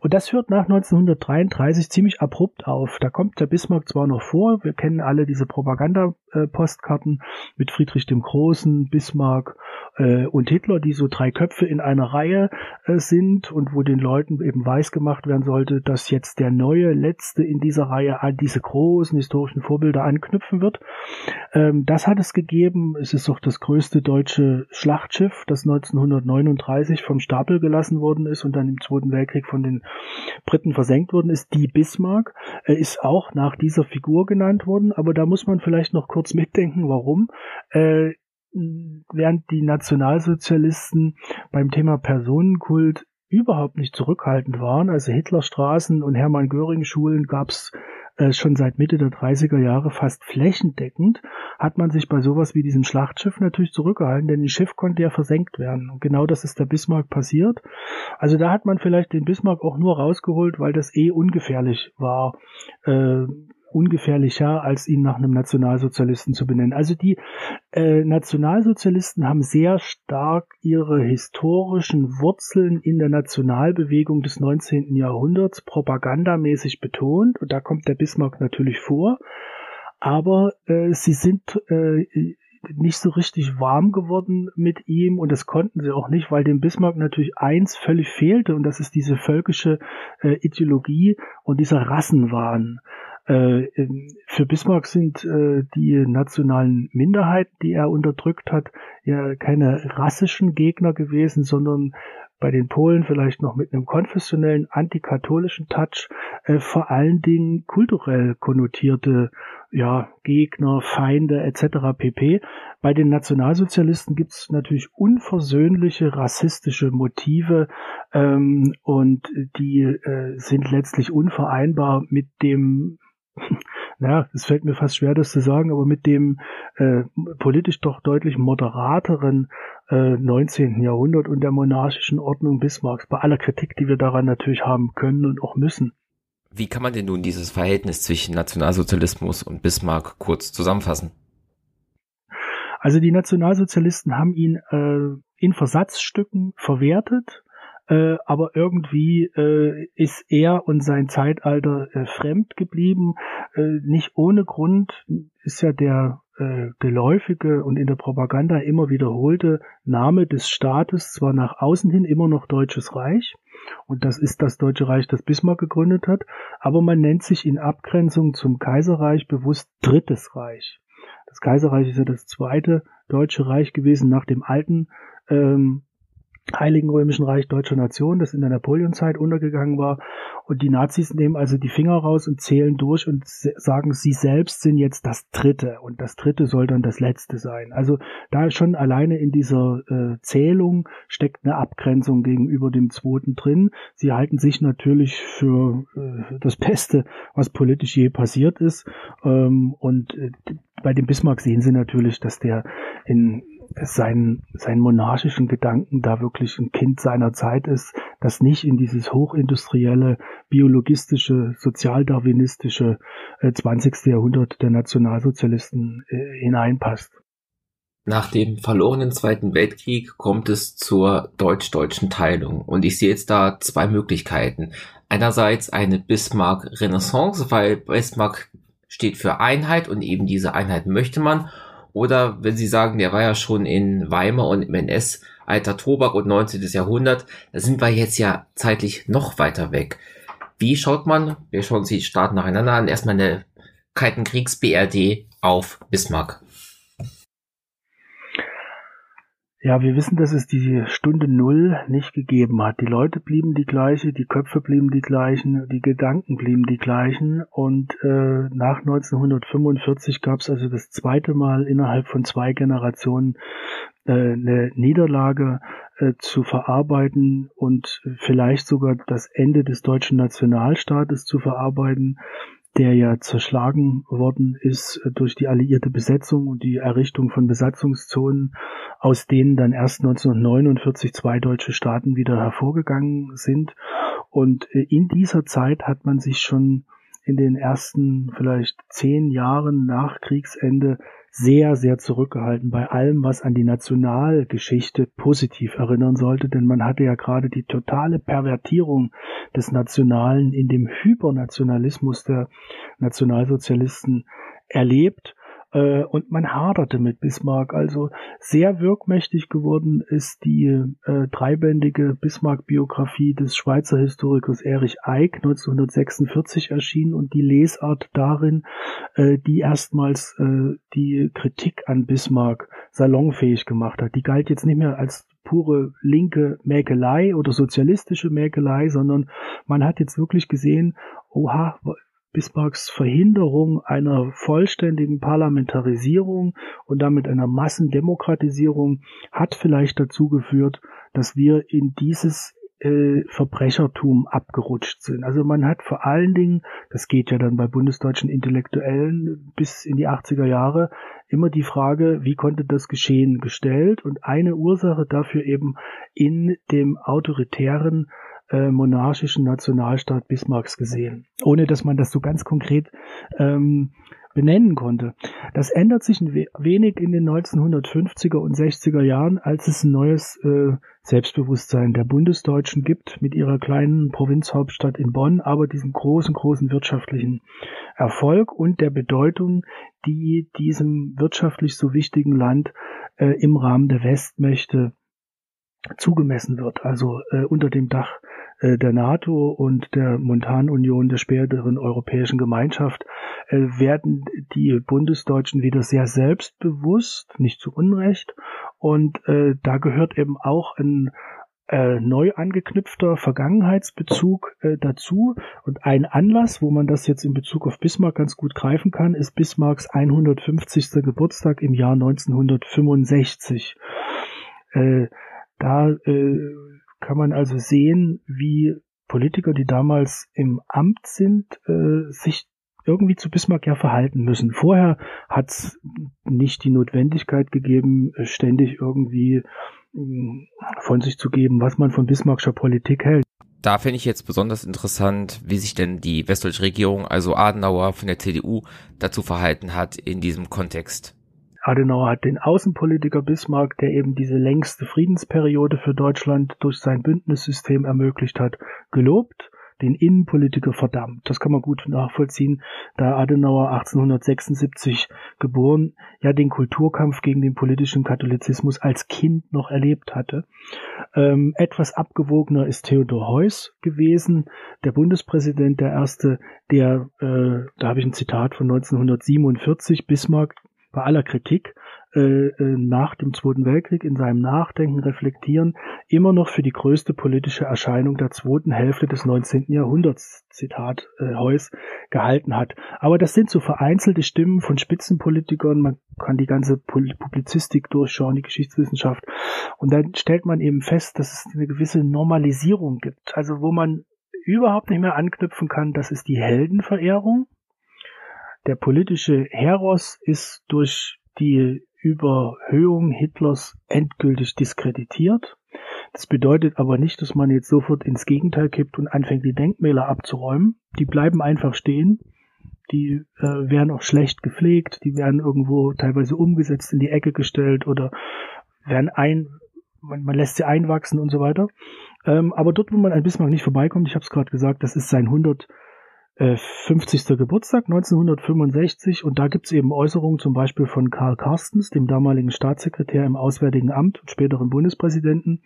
Und das hört nach 1933 ziemlich abrupt auf. Da kommt der Bismarck zwar noch vor, wir kennen alle diese Propaganda-Postkarten mit Friedrich dem Großen, Bismarck und Hitler, die so drei Köpfe in einer Reihe äh, sind und wo den Leuten eben weiß gemacht werden sollte, dass jetzt der neue Letzte in dieser Reihe an diese großen historischen Vorbilder anknüpfen wird. Ähm, das hat es gegeben. Es ist auch das größte deutsche Schlachtschiff, das 1939 vom Stapel gelassen worden ist und dann im Zweiten Weltkrieg von den Briten versenkt worden ist. Die Bismarck äh, ist auch nach dieser Figur genannt worden, aber da muss man vielleicht noch kurz mitdenken, warum. Äh, während die Nationalsozialisten beim Thema Personenkult überhaupt nicht zurückhaltend waren. Also Hitlerstraßen und Hermann Göring Schulen gab's äh, schon seit Mitte der 30er Jahre fast flächendeckend, hat man sich bei sowas wie diesem Schlachtschiff natürlich zurückgehalten, denn ein Schiff konnte ja versenkt werden. Und genau das ist der Bismarck passiert. Also da hat man vielleicht den Bismarck auch nur rausgeholt, weil das eh ungefährlich war. Äh, ungefährlicher, als ihn nach einem Nationalsozialisten zu benennen. Also die äh, Nationalsozialisten haben sehr stark ihre historischen Wurzeln in der Nationalbewegung des 19. Jahrhunderts propagandamäßig betont und da kommt der Bismarck natürlich vor. Aber äh, sie sind äh, nicht so richtig warm geworden mit ihm und das konnten sie auch nicht, weil dem Bismarck natürlich eins völlig fehlte und das ist diese völkische äh, Ideologie und dieser Rassenwahn. Äh, für Bismarck sind äh, die nationalen Minderheiten, die er unterdrückt hat, ja keine rassischen Gegner gewesen, sondern bei den Polen vielleicht noch mit einem konfessionellen antikatholischen Touch, äh, vor allen Dingen kulturell konnotierte ja, Gegner, Feinde etc. pp. Bei den Nationalsozialisten gibt es natürlich unversöhnliche rassistische Motive ähm, und die äh, sind letztlich unvereinbar mit dem naja, es fällt mir fast schwer, das zu sagen, aber mit dem äh, politisch doch deutlich moderateren äh, 19. Jahrhundert und der monarchischen Ordnung Bismarcks, bei aller Kritik, die wir daran natürlich haben können und auch müssen. Wie kann man denn nun dieses Verhältnis zwischen Nationalsozialismus und Bismarck kurz zusammenfassen? Also die Nationalsozialisten haben ihn äh, in Versatzstücken verwertet äh, aber irgendwie äh, ist er und sein Zeitalter äh, fremd geblieben. Äh, nicht ohne Grund ist ja der äh, geläufige und in der Propaganda immer wiederholte Name des Staates zwar nach außen hin immer noch Deutsches Reich, und das ist das Deutsche Reich, das Bismarck gegründet hat, aber man nennt sich in Abgrenzung zum Kaiserreich bewusst Drittes Reich. Das Kaiserreich ist ja das zweite Deutsche Reich gewesen nach dem alten ähm, Heiligen Römischen Reich Deutscher Nation, das in der Napoleonzeit untergegangen war. Und die Nazis nehmen also die Finger raus und zählen durch und sagen, sie selbst sind jetzt das Dritte und das Dritte soll dann das Letzte sein. Also da schon alleine in dieser äh, Zählung steckt eine Abgrenzung gegenüber dem Zweiten drin. Sie halten sich natürlich für äh, das Beste, was politisch je passiert ist. Ähm, und äh, bei dem Bismarck sehen sie natürlich, dass der in seinen, seinen monarchischen Gedanken da wirklich ein Kind seiner Zeit ist, das nicht in dieses hochindustrielle, biologistische, sozialdarwinistische äh, 20. Jahrhundert der Nationalsozialisten äh, hineinpasst. Nach dem verlorenen Zweiten Weltkrieg kommt es zur deutsch-deutschen Teilung und ich sehe jetzt da zwei Möglichkeiten. Einerseits eine Bismarck-Renaissance, weil Bismarck steht für Einheit und eben diese Einheit möchte man oder wenn Sie sagen, der war ja schon in Weimar und im NS, alter Tobak und 19. Jahrhundert, da sind wir jetzt ja zeitlich noch weiter weg. Wie schaut man, wir schauen Sie Staaten nacheinander an, erstmal eine Kalten Kriegs-BRD auf Bismarck? Ja, wir wissen, dass es die Stunde Null nicht gegeben hat. Die Leute blieben die gleiche, die Köpfe blieben die gleichen, die Gedanken blieben die gleichen. Und äh, nach 1945 gab es also das zweite Mal innerhalb von zwei Generationen äh, eine Niederlage äh, zu verarbeiten und vielleicht sogar das Ende des deutschen Nationalstaates zu verarbeiten der ja zerschlagen worden ist äh, durch die alliierte Besetzung und die Errichtung von Besatzungszonen, aus denen dann erst 1949 zwei deutsche Staaten wieder hervorgegangen sind. Und äh, in dieser Zeit hat man sich schon in den ersten vielleicht zehn Jahren nach Kriegsende sehr, sehr zurückgehalten bei allem, was an die Nationalgeschichte positiv erinnern sollte, denn man hatte ja gerade die totale Pervertierung des Nationalen in dem Hypernationalismus der Nationalsozialisten erlebt äh, und man haderte mit Bismarck. Also sehr wirkmächtig geworden ist die äh, dreibändige Bismarck-Biografie des Schweizer Historikers Erich Eick 1946 erschienen und die Lesart darin, äh, die erstmals äh, die Kritik an Bismarck salonfähig gemacht hat. Die galt jetzt nicht mehr als pure linke Mäkelei oder sozialistische Mäkelei, sondern man hat jetzt wirklich gesehen, oha, Bismarcks Verhinderung einer vollständigen Parlamentarisierung und damit einer Massendemokratisierung hat vielleicht dazu geführt, dass wir in dieses äh, Verbrechertum abgerutscht sind. Also man hat vor allen Dingen, das geht ja dann bei bundesdeutschen Intellektuellen bis in die 80er Jahre, immer die Frage, wie konnte das geschehen, gestellt und eine Ursache dafür eben in dem autoritären äh, monarchischen Nationalstaat Bismarcks gesehen, ohne dass man das so ganz konkret ähm, benennen konnte. Das ändert sich ein wenig in den 1950er und 60er Jahren, als es ein neues äh, Selbstbewusstsein der Bundesdeutschen gibt mit ihrer kleinen Provinzhauptstadt in Bonn, aber diesem großen, großen wirtschaftlichen Erfolg und der Bedeutung, die diesem wirtschaftlich so wichtigen Land äh, im Rahmen der Westmächte zugemessen wird, also äh, unter dem Dach äh, der NATO und der Montanunion der späteren Europäischen Gemeinschaft äh, werden die Bundesdeutschen wieder sehr selbstbewusst, nicht zu Unrecht. Und äh, da gehört eben auch ein äh, neu angeknüpfter Vergangenheitsbezug äh, dazu. Und ein Anlass, wo man das jetzt in Bezug auf Bismarck ganz gut greifen kann, ist Bismarcks 150. Geburtstag im Jahr 1965. Äh, da äh, kann man also sehen, wie Politiker, die damals im Amt sind, äh, sich irgendwie zu Bismarck ja verhalten müssen. Vorher hat es nicht die Notwendigkeit gegeben, ständig irgendwie mm, von sich zu geben, was man von Bismarckscher Politik hält. Da finde ich jetzt besonders interessant, wie sich denn die westdeutsche Regierung, also Adenauer von der CDU, dazu verhalten hat in diesem Kontext. Adenauer hat den Außenpolitiker Bismarck, der eben diese längste Friedensperiode für Deutschland durch sein Bündnissystem ermöglicht hat, gelobt, den Innenpolitiker verdammt. Das kann man gut nachvollziehen, da Adenauer 1876 geboren, ja den Kulturkampf gegen den politischen Katholizismus als Kind noch erlebt hatte. Ähm, etwas abgewogener ist Theodor Heuss gewesen, der Bundespräsident, der erste, der, äh, da habe ich ein Zitat von 1947, Bismarck bei aller Kritik äh, äh, nach dem Zweiten Weltkrieg in seinem Nachdenken reflektieren, immer noch für die größte politische Erscheinung der zweiten Hälfte des 19. Jahrhunderts, Zitat äh, Heuss, gehalten hat. Aber das sind so vereinzelte Stimmen von Spitzenpolitikern, man kann die ganze Publizistik durchschauen, die Geschichtswissenschaft, und dann stellt man eben fest, dass es eine gewisse Normalisierung gibt, also wo man überhaupt nicht mehr anknüpfen kann, das ist die Heldenverehrung, der politische Heros ist durch die Überhöhung Hitlers endgültig diskreditiert. Das bedeutet aber nicht, dass man jetzt sofort ins Gegenteil kippt und anfängt, die Denkmäler abzuräumen. Die bleiben einfach stehen. Die äh, werden auch schlecht gepflegt, die werden irgendwo teilweise umgesetzt, in die Ecke gestellt oder werden ein, man, man lässt sie einwachsen und so weiter. Ähm, aber dort, wo man ein Bismarck nicht vorbeikommt, ich habe es gerade gesagt, das ist sein 100 50. Äh, Geburtstag 1965 und da gibt's eben Äußerungen zum Beispiel von Karl Carstens, dem damaligen Staatssekretär im Auswärtigen Amt und späteren Bundespräsidenten,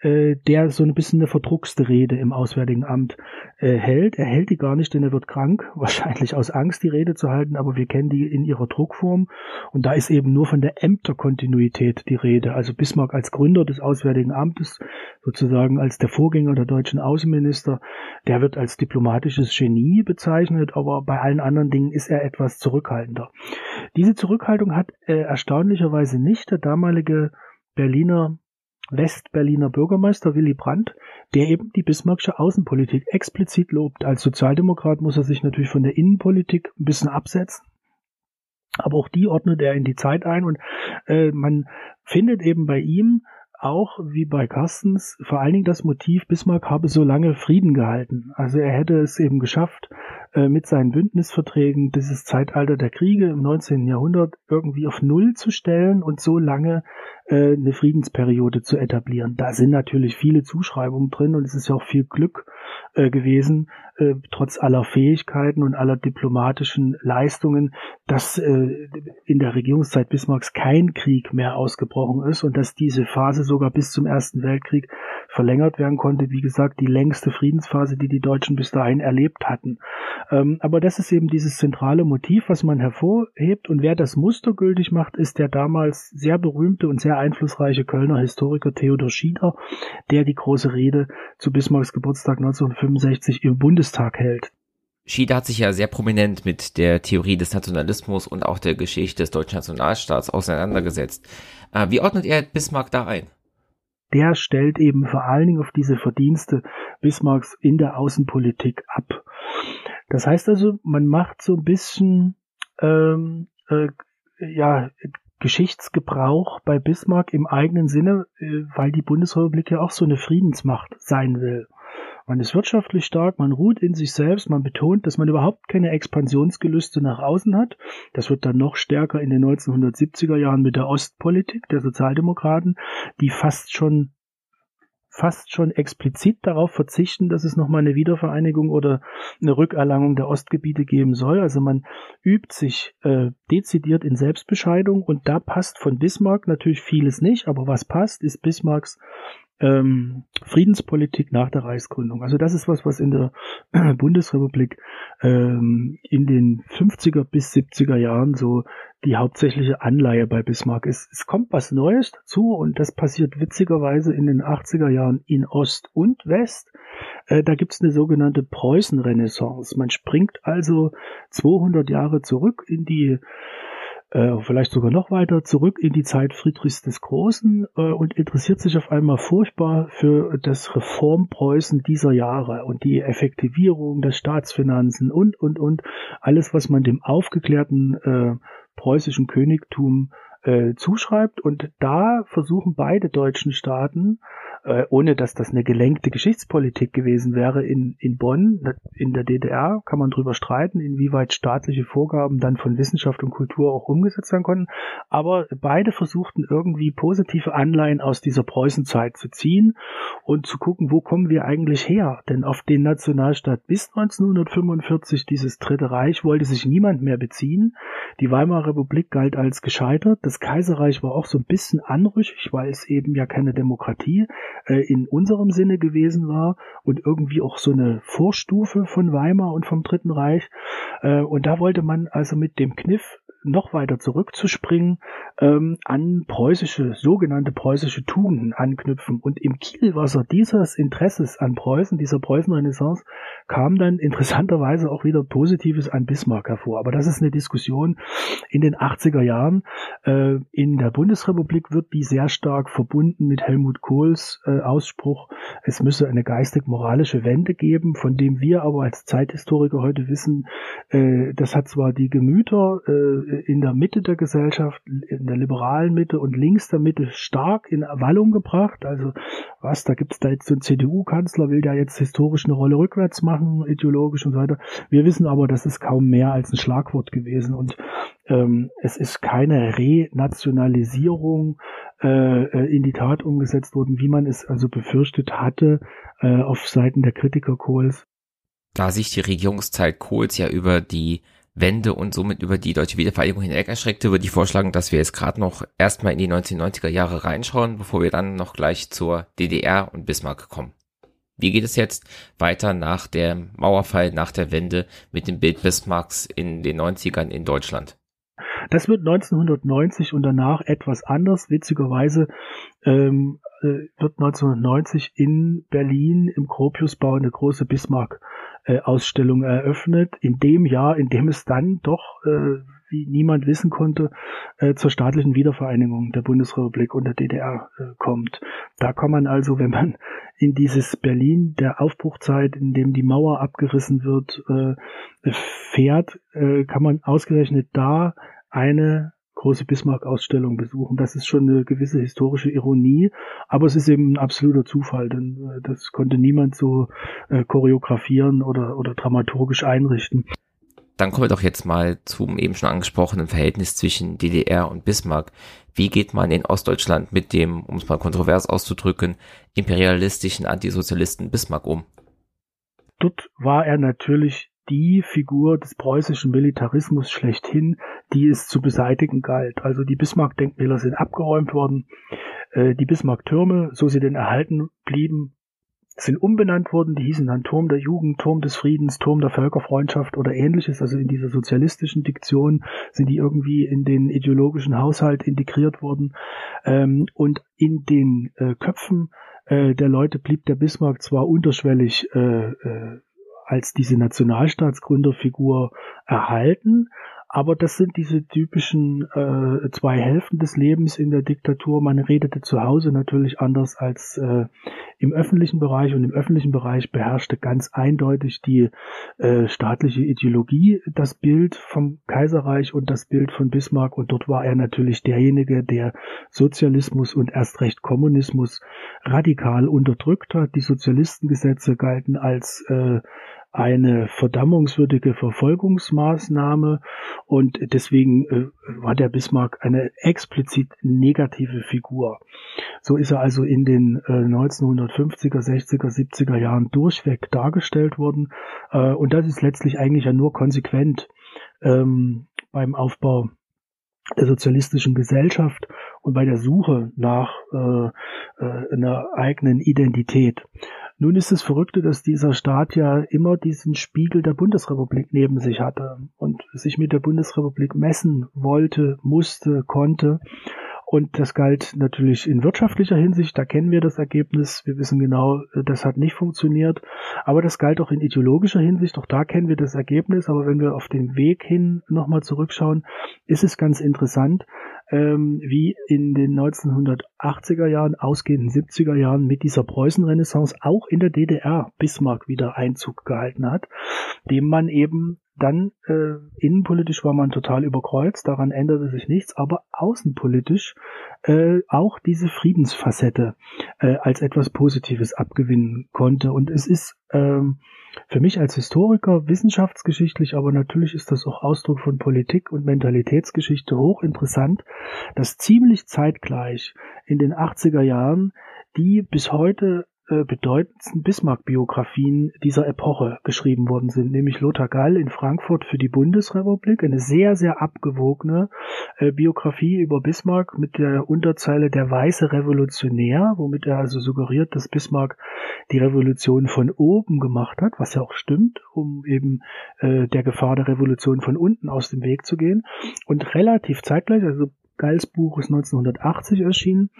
äh, der so ein bisschen eine verdruckste Rede im Auswärtigen Amt äh, hält. Er hält die gar nicht, denn er wird krank, wahrscheinlich aus Angst, die Rede zu halten, aber wir kennen die in ihrer Druckform. Und da ist eben nur von der Ämterkontinuität die Rede. Also Bismarck als Gründer des Auswärtigen Amtes, sozusagen als der Vorgänger der deutschen Außenminister, der wird als diplomatisches Genie bezeichnet, aber bei allen anderen Dingen ist er etwas zurückhaltender. Diese Zurückhaltung hat äh, erstaunlicherweise nicht der damalige Berliner Westberliner Bürgermeister Willy Brandt, der eben die Bismarckische Außenpolitik explizit lobt. Als Sozialdemokrat muss er sich natürlich von der Innenpolitik ein bisschen absetzen. Aber auch die ordnet er in die Zeit ein und äh, man findet eben bei ihm auch wie bei Carstens vor allen Dingen das Motiv, Bismarck habe so lange Frieden gehalten. Also er hätte es eben geschafft, äh, mit seinen Bündnisverträgen dieses Zeitalter der Kriege im 19. Jahrhundert irgendwie auf Null zu stellen und so lange äh, eine Friedensperiode zu etablieren. Da sind natürlich viele Zuschreibungen drin und es ist ja auch viel Glück äh, gewesen, äh, trotz aller Fähigkeiten und aller diplomatischen Leistungen, dass äh, in der Regierungszeit Bismarcks kein Krieg mehr ausgebrochen ist und dass diese Phase sogar bis zum Ersten Weltkrieg verlängert werden konnte. Wie gesagt, die längste Friedensphase, die die Deutschen bis dahin erlebt hatten. Ähm, aber das ist eben dieses zentrale Motiv, was man hervorhebt. Und wer das mustergültig macht, ist der damals sehr berühmte und sehr einflussreiche Kölner Historiker Theodor Schieder, der die große Rede zu Bismarcks Geburtstag 1965 im Bundestag hält. Schiede hat sich ja sehr prominent mit der Theorie des Nationalismus und auch der Geschichte des deutschen Nationalstaats auseinandergesetzt. Äh, wie ordnet er Bismarck da ein? Der stellt eben vor allen Dingen auf diese Verdienste Bismarcks in der Außenpolitik ab. Das heißt also, man macht so ein bisschen ähm, äh, ja Geschichtsgebrauch bei Bismarck im eigenen Sinne, äh, weil die Bundesrepublik ja auch so eine Friedensmacht sein will. Man ist wirtschaftlich stark, man ruht in sich selbst, man betont, dass man überhaupt keine Expansionsgelüste nach außen hat. Das wird dann noch stärker in den 1970er Jahren mit der Ostpolitik der Sozialdemokraten, die fast schon fast schon explizit darauf verzichten, dass es nochmal eine Wiedervereinigung oder eine Rückerlangung der Ostgebiete geben soll. Also man übt sich äh, dezidiert in Selbstbescheidung und da passt von Bismarck natürlich vieles nicht, aber was passt, ist Bismarcks ähm, Friedenspolitik nach der Reichsgründung. Also das ist was, was in der Bundesrepublik ähm, in den 50er bis 70er Jahren so die hauptsächliche Anleihe bei Bismarck ist. Es kommt was Neues dazu und das passiert witzigerweise in den 80er Jahren in Ost und West. Äh, da gibt's eine sogenannte Preußenrenaissance. Man springt also 200 Jahre zurück in die äh, vielleicht sogar noch weiter zurück in die Zeit Friedrichs des Großen äh, und interessiert sich auf einmal furchtbar für das Reformpreußen dieser Jahre und die Effektivierung der Staatsfinanzen und, und, und alles, was man dem aufgeklärten äh, preußischen Königtum äh, zuschreibt. Und da versuchen beide deutschen Staaten äh, ohne dass das eine gelenkte Geschichtspolitik gewesen wäre in, in Bonn, in der DDR, kann man drüber streiten, inwieweit staatliche Vorgaben dann von Wissenschaft und Kultur auch umgesetzt werden konnten. Aber beide versuchten irgendwie positive Anleihen aus dieser Preußenzeit zu ziehen und zu gucken, wo kommen wir eigentlich her? Denn auf den Nationalstaat bis 1945, dieses Dritte Reich, wollte sich niemand mehr beziehen. Die Weimarer Republik galt als gescheitert. Das Kaiserreich war auch so ein bisschen anrüchig, weil es eben ja keine Demokratie äh, in unserem Sinne gewesen war und irgendwie auch so eine Vorstufe von Weimar und vom Dritten Reich. Äh, und da wollte man also mit dem Kniff noch weiter zurückzuspringen, ähm, an preußische, sogenannte preußische Tugenden anknüpfen. Und im Kielwasser dieses Interesses an Preußen, dieser Preußenrenaissance, kam dann interessanterweise auch wieder Positives an Bismarck hervor. Aber das ist eine Diskussion in den 80er Jahren. Äh, in der Bundesrepublik wird die sehr stark verbunden mit Helmut Kohls äh, Ausspruch, es müsse eine geistig-moralische Wende geben, von dem wir aber als Zeithistoriker heute wissen, äh, das hat zwar die Gemüter äh, in der Mitte der Gesellschaft, in der liberalen Mitte und links der Mitte stark in Wallung gebracht. Also was, da gibt es da jetzt so einen CDU-Kanzler, will ja jetzt historisch eine Rolle rückwärts machen, ideologisch und so weiter. Wir wissen aber, das ist kaum mehr als ein Schlagwort gewesen und ähm, es ist keine Renationalisierung äh, äh in die Tat umgesetzt worden, wie man es also befürchtet hatte äh, auf Seiten der Kritiker Kohls. Da sich die Regierungszeit Kohls ja über die Wende und somit über die deutsche Wiedervereinigung hinweg erschreckte, würde ich vorschlagen, dass wir jetzt gerade noch erstmal in die 1990er Jahre reinschauen, bevor wir dann noch gleich zur DDR und Bismarck kommen. Wie geht es jetzt weiter nach dem Mauerfall, nach der Wende mit dem Bild Bismarcks in den 90ern in Deutschland? Das wird 1990 und danach etwas anders. Witzigerweise ähm, äh, wird 1990 in Berlin im Gropiusbau eine große Bismarck äh, Ausstellung eröffnet, in dem Jahr, in dem es dann doch, äh, wie niemand wissen konnte, äh, zur staatlichen Wiedervereinigung der Bundesrepublik und der DDR äh, kommt. Da kann man also, wenn man in dieses Berlin der Aufbruchzeit, in dem die Mauer abgerissen wird, äh, fährt, äh, kann man ausgerechnet da eine große Bismarck-Ausstellung besuchen. Das ist schon eine gewisse historische Ironie, aber es ist eben ein absoluter Zufall, denn äh, das konnte niemand so äh, choreografieren oder, oder dramaturgisch einrichten. Dann kommen wir doch jetzt mal zum eben schon angesprochenen Verhältnis zwischen DDR und Bismarck. Wie geht man in Ostdeutschland mit dem, um es mal kontrovers auszudrücken, imperialistischen Antisozialisten Bismarck um? Dort war er natürlich die Figur des preußischen Militarismus schlechthin, die es zu beseitigen galt. Also die Bismarck-Denkmäler sind abgeräumt worden, äh, die Bismarck-Türme, so sie denn erhalten blieben, sind umbenannt worden, die hießen dann Turm der Jugend, Turm des Friedens, Turm der Völkerfreundschaft oder ähnliches. Also in dieser sozialistischen Diktion sind die irgendwie in den ideologischen Haushalt integriert worden. Ähm, und in den äh, Köpfen äh, der Leute blieb der Bismarck zwar unterschwellig äh, als diese Nationalstaatsgründerfigur erhalten. Aber das sind diese typischen äh, zwei Hälften des Lebens in der Diktatur. Man redete zu Hause natürlich anders als äh, im öffentlichen Bereich. Und im öffentlichen Bereich beherrschte ganz eindeutig die äh, staatliche Ideologie das Bild vom Kaiserreich und das Bild von Bismarck. Und dort war er natürlich derjenige, der Sozialismus und erst recht Kommunismus radikal unterdrückt hat. Die Sozialistengesetze galten als äh, eine verdammungswürdige Verfolgungsmaßnahme. Und deswegen äh, war der Bismarck eine explizit negative Figur. So ist er also in den äh, 1950er, 60er, 70er Jahren durchweg dargestellt worden. Äh, und das ist letztlich eigentlich ja nur konsequent ähm, beim Aufbau der sozialistischen Gesellschaft und bei der Suche nach äh, äh, einer eigenen Identität. Nun ist es Verrückte, dass dieser Staat ja immer diesen Spiegel der Bundesrepublik neben sich hatte und sich mit der Bundesrepublik messen wollte, musste, konnte. Und das galt natürlich in wirtschaftlicher Hinsicht, da kennen wir das Ergebnis, wir wissen genau, das hat nicht funktioniert, aber das galt auch in ideologischer Hinsicht, auch da kennen wir das Ergebnis, aber wenn wir auf den Weg hin nochmal zurückschauen, ist es ganz interessant, ähm, wie in den 1980er Jahren, ausgehenden 70er Jahren mit dieser Preußenrenaissance auch in der DDR Bismarck wieder Einzug gehalten hat, dem man eben dann äh, innenpolitisch war man total überkreuzt, daran änderte sich nichts, aber außenpolitisch äh, auch diese Friedensfacette äh, als etwas Positives abgewinnen konnte. Und es ist ähm, für mich als Historiker wissenschaftsgeschichtlich, aber natürlich ist das auch Ausdruck von Politik und Mentalitätsgeschichte hochinteressant, dass ziemlich zeitgleich in den 80er Jahren die bis heute äh, bedeutendsten Bismarck-Biografien dieser Epoche geschrieben worden sind, nämlich Lothar Gall in Frankfurt für die Bundesrepublik, eine sehr, sehr abgewogene äh, Biografie über Bismarck mit der Unterzeile Der weiße Revolutionär, womit er also suggeriert, dass Bismarck die Revolution von oben gemacht hat, was ja auch stimmt, um eben äh, der Gefahr der Revolution von unten aus dem Weg zu gehen. Und relativ zeitgleich, also Geils Buch ist 1980 erschienen,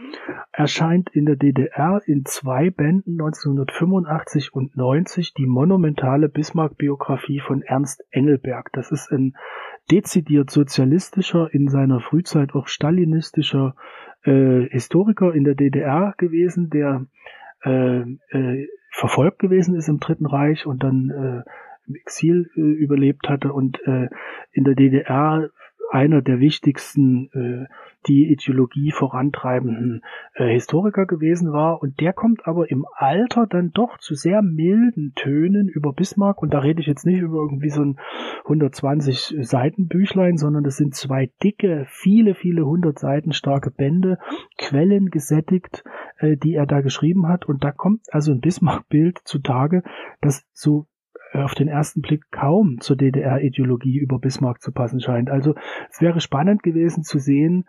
erscheint in der DDR in zwei Bänden 1985 und 90 die monumentale Bismarck-Biografie von Ernst Engelberg. Das ist ein dezidiert sozialistischer, in seiner Frühzeit auch stalinistischer äh, Historiker in der DDR gewesen, der äh, äh, verfolgt gewesen ist im Dritten Reich und dann äh, im Exil äh, überlebt hatte und äh, in der DDR einer der wichtigsten, äh, die Ideologie vorantreibenden äh, Historiker gewesen war. Und der kommt aber im Alter dann doch zu sehr milden Tönen über Bismarck. Und da rede ich jetzt nicht über irgendwie so ein 120 Seiten Büchlein, sondern das sind zwei dicke, viele, viele hundert Seiten starke Bände, Quellen gesättigt, äh, die er da geschrieben hat. Und da kommt also ein Bismarck-Bild zutage, das so auf den ersten Blick kaum zur DDR-Ideologie über Bismarck zu passen scheint. Also es wäre spannend gewesen zu sehen,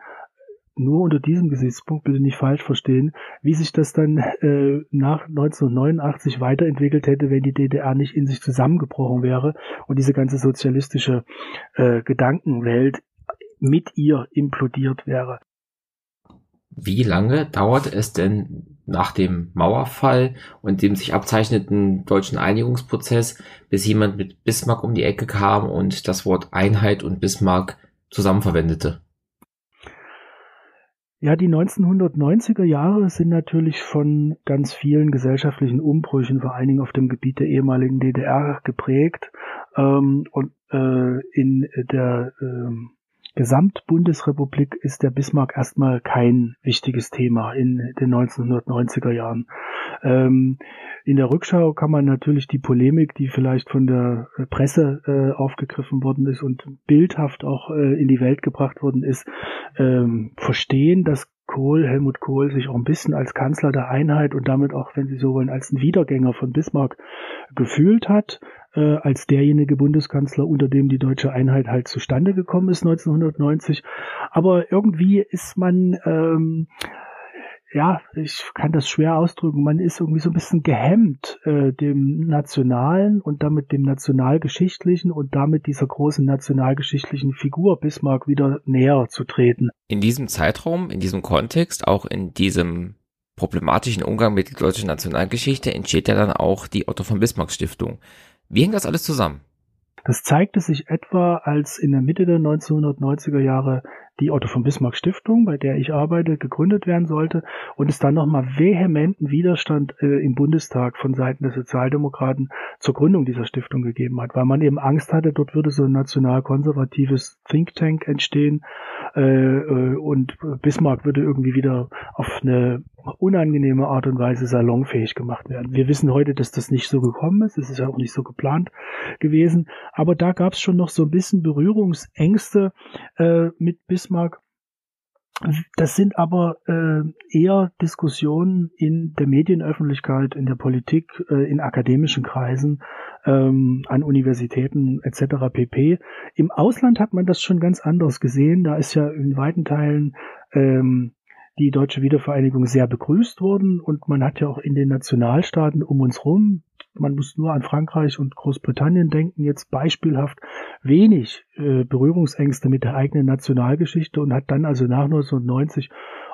nur unter diesem Gesichtspunkt, bitte nicht falsch verstehen, wie sich das dann äh, nach 1989 weiterentwickelt hätte, wenn die DDR nicht in sich zusammengebrochen wäre und diese ganze sozialistische äh, Gedankenwelt mit ihr implodiert wäre. Wie lange dauert es denn nach dem Mauerfall und dem sich abzeichneten deutschen Einigungsprozess, bis jemand mit Bismarck um die Ecke kam und das Wort Einheit und Bismarck zusammen verwendete? Ja, die 1990er Jahre sind natürlich von ganz vielen gesellschaftlichen Umbrüchen, vor allen Dingen auf dem Gebiet der ehemaligen DDR, geprägt. Ähm, und äh, in der ähm, Gesamtbundesrepublik ist der Bismarck erstmal kein wichtiges Thema in den 1990er Jahren. Ähm, in der Rückschau kann man natürlich die Polemik, die vielleicht von der Presse äh, aufgegriffen worden ist und bildhaft auch äh, in die Welt gebracht worden ist, ähm, verstehen, dass Kohl, Helmut Kohl, sich auch ein bisschen als Kanzler der Einheit und damit auch, wenn Sie so wollen, als ein Wiedergänger von Bismarck gefühlt hat, äh, als derjenige Bundeskanzler, unter dem die deutsche Einheit halt zustande gekommen ist 1990. Aber irgendwie ist man ähm, ja, ich kann das schwer ausdrücken, man ist irgendwie so ein bisschen gehemmt, äh, dem Nationalen und damit dem Nationalgeschichtlichen und damit dieser großen nationalgeschichtlichen Figur Bismarck wieder näher zu treten. In diesem Zeitraum, in diesem Kontext, auch in diesem problematischen Umgang mit der deutschen Nationalgeschichte entsteht ja dann auch die Otto von Bismarck Stiftung. Wie hängt das alles zusammen? Das zeigte sich etwa, als in der Mitte der 1990er Jahre die Otto von Bismarck Stiftung, bei der ich arbeite, gegründet werden sollte und es dann nochmal vehementen Widerstand äh, im Bundestag von Seiten der Sozialdemokraten zur Gründung dieser Stiftung gegeben hat, weil man eben Angst hatte, dort würde so ein national-konservatives Think Tank entstehen äh, äh, und Bismarck würde irgendwie wieder auf eine unangenehme Art und Weise salonfähig gemacht werden. Wir wissen heute, dass das nicht so gekommen ist, es ist ja auch nicht so geplant gewesen, aber da gab es schon noch so ein bisschen Berührungsängste äh, mit Bismarck. Das sind aber äh, eher Diskussionen in der Medienöffentlichkeit, in der Politik, äh, in akademischen Kreisen, ähm, an Universitäten etc. pp. Im Ausland hat man das schon ganz anders gesehen. Da ist ja in weiten Teilen ähm, die deutsche Wiedervereinigung sehr begrüßt worden und man hat ja auch in den Nationalstaaten um uns rum, man muss nur an Frankreich und Großbritannien denken, jetzt beispielhaft wenig äh, Berührungsängste mit der eigenen Nationalgeschichte und hat dann also nach 1990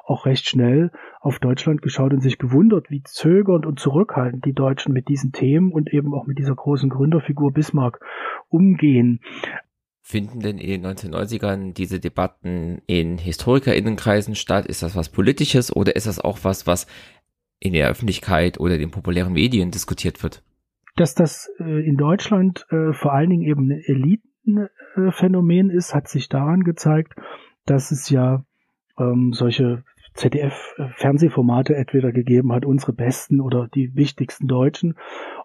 auch recht schnell auf Deutschland geschaut und sich gewundert, wie zögernd und zurückhaltend die Deutschen mit diesen Themen und eben auch mit dieser großen Gründerfigur Bismarck umgehen. Finden denn in den 1990ern diese Debatten in HistorikerInnenkreisen statt? Ist das was Politisches oder ist das auch was, was in der Öffentlichkeit oder den populären Medien diskutiert wird? Dass das äh, in Deutschland äh, vor allen Dingen eben ein Elitenphänomen ist, hat sich daran gezeigt, dass es ja ähm, solche ZDF-Fernsehformate entweder gegeben hat, unsere besten oder die wichtigsten Deutschen.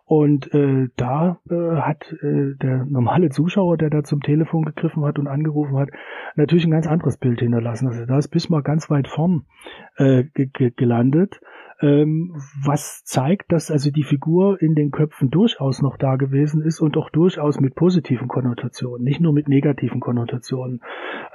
Und äh, da äh, hat äh, der normale Zuschauer, der da zum Telefon gegriffen hat und angerufen hat, natürlich ein ganz anderes Bild hinterlassen. Also da ist Bismarck ganz weit vorn äh, gelandet ähm, was zeigt, dass also die Figur in den Köpfen durchaus noch da gewesen ist und auch durchaus mit positiven Konnotationen, nicht nur mit negativen Konnotationen.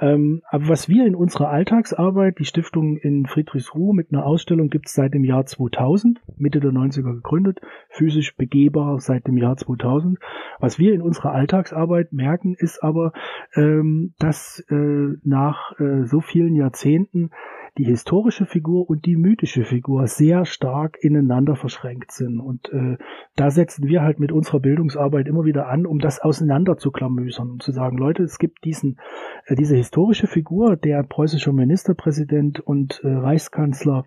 Ähm, aber was wir in unserer Alltagsarbeit, die Stiftung in Friedrichsruh mit einer Ausstellung gibt es seit dem Jahr 2000, Mitte der 90er gegründet, physisch begehbar seit dem Jahr 2000. Was wir in unserer Alltagsarbeit merken, ist aber, ähm, dass äh, nach äh, so vielen Jahrzehnten die historische Figur und die mythische Figur sehr stark ineinander verschränkt sind. Und äh, da setzen wir halt mit unserer Bildungsarbeit immer wieder an, um das auseinander zu klamüsern, um zu sagen, Leute, es gibt diesen, äh, diese historische Figur, der preußische Ministerpräsident und äh, Reichskanzler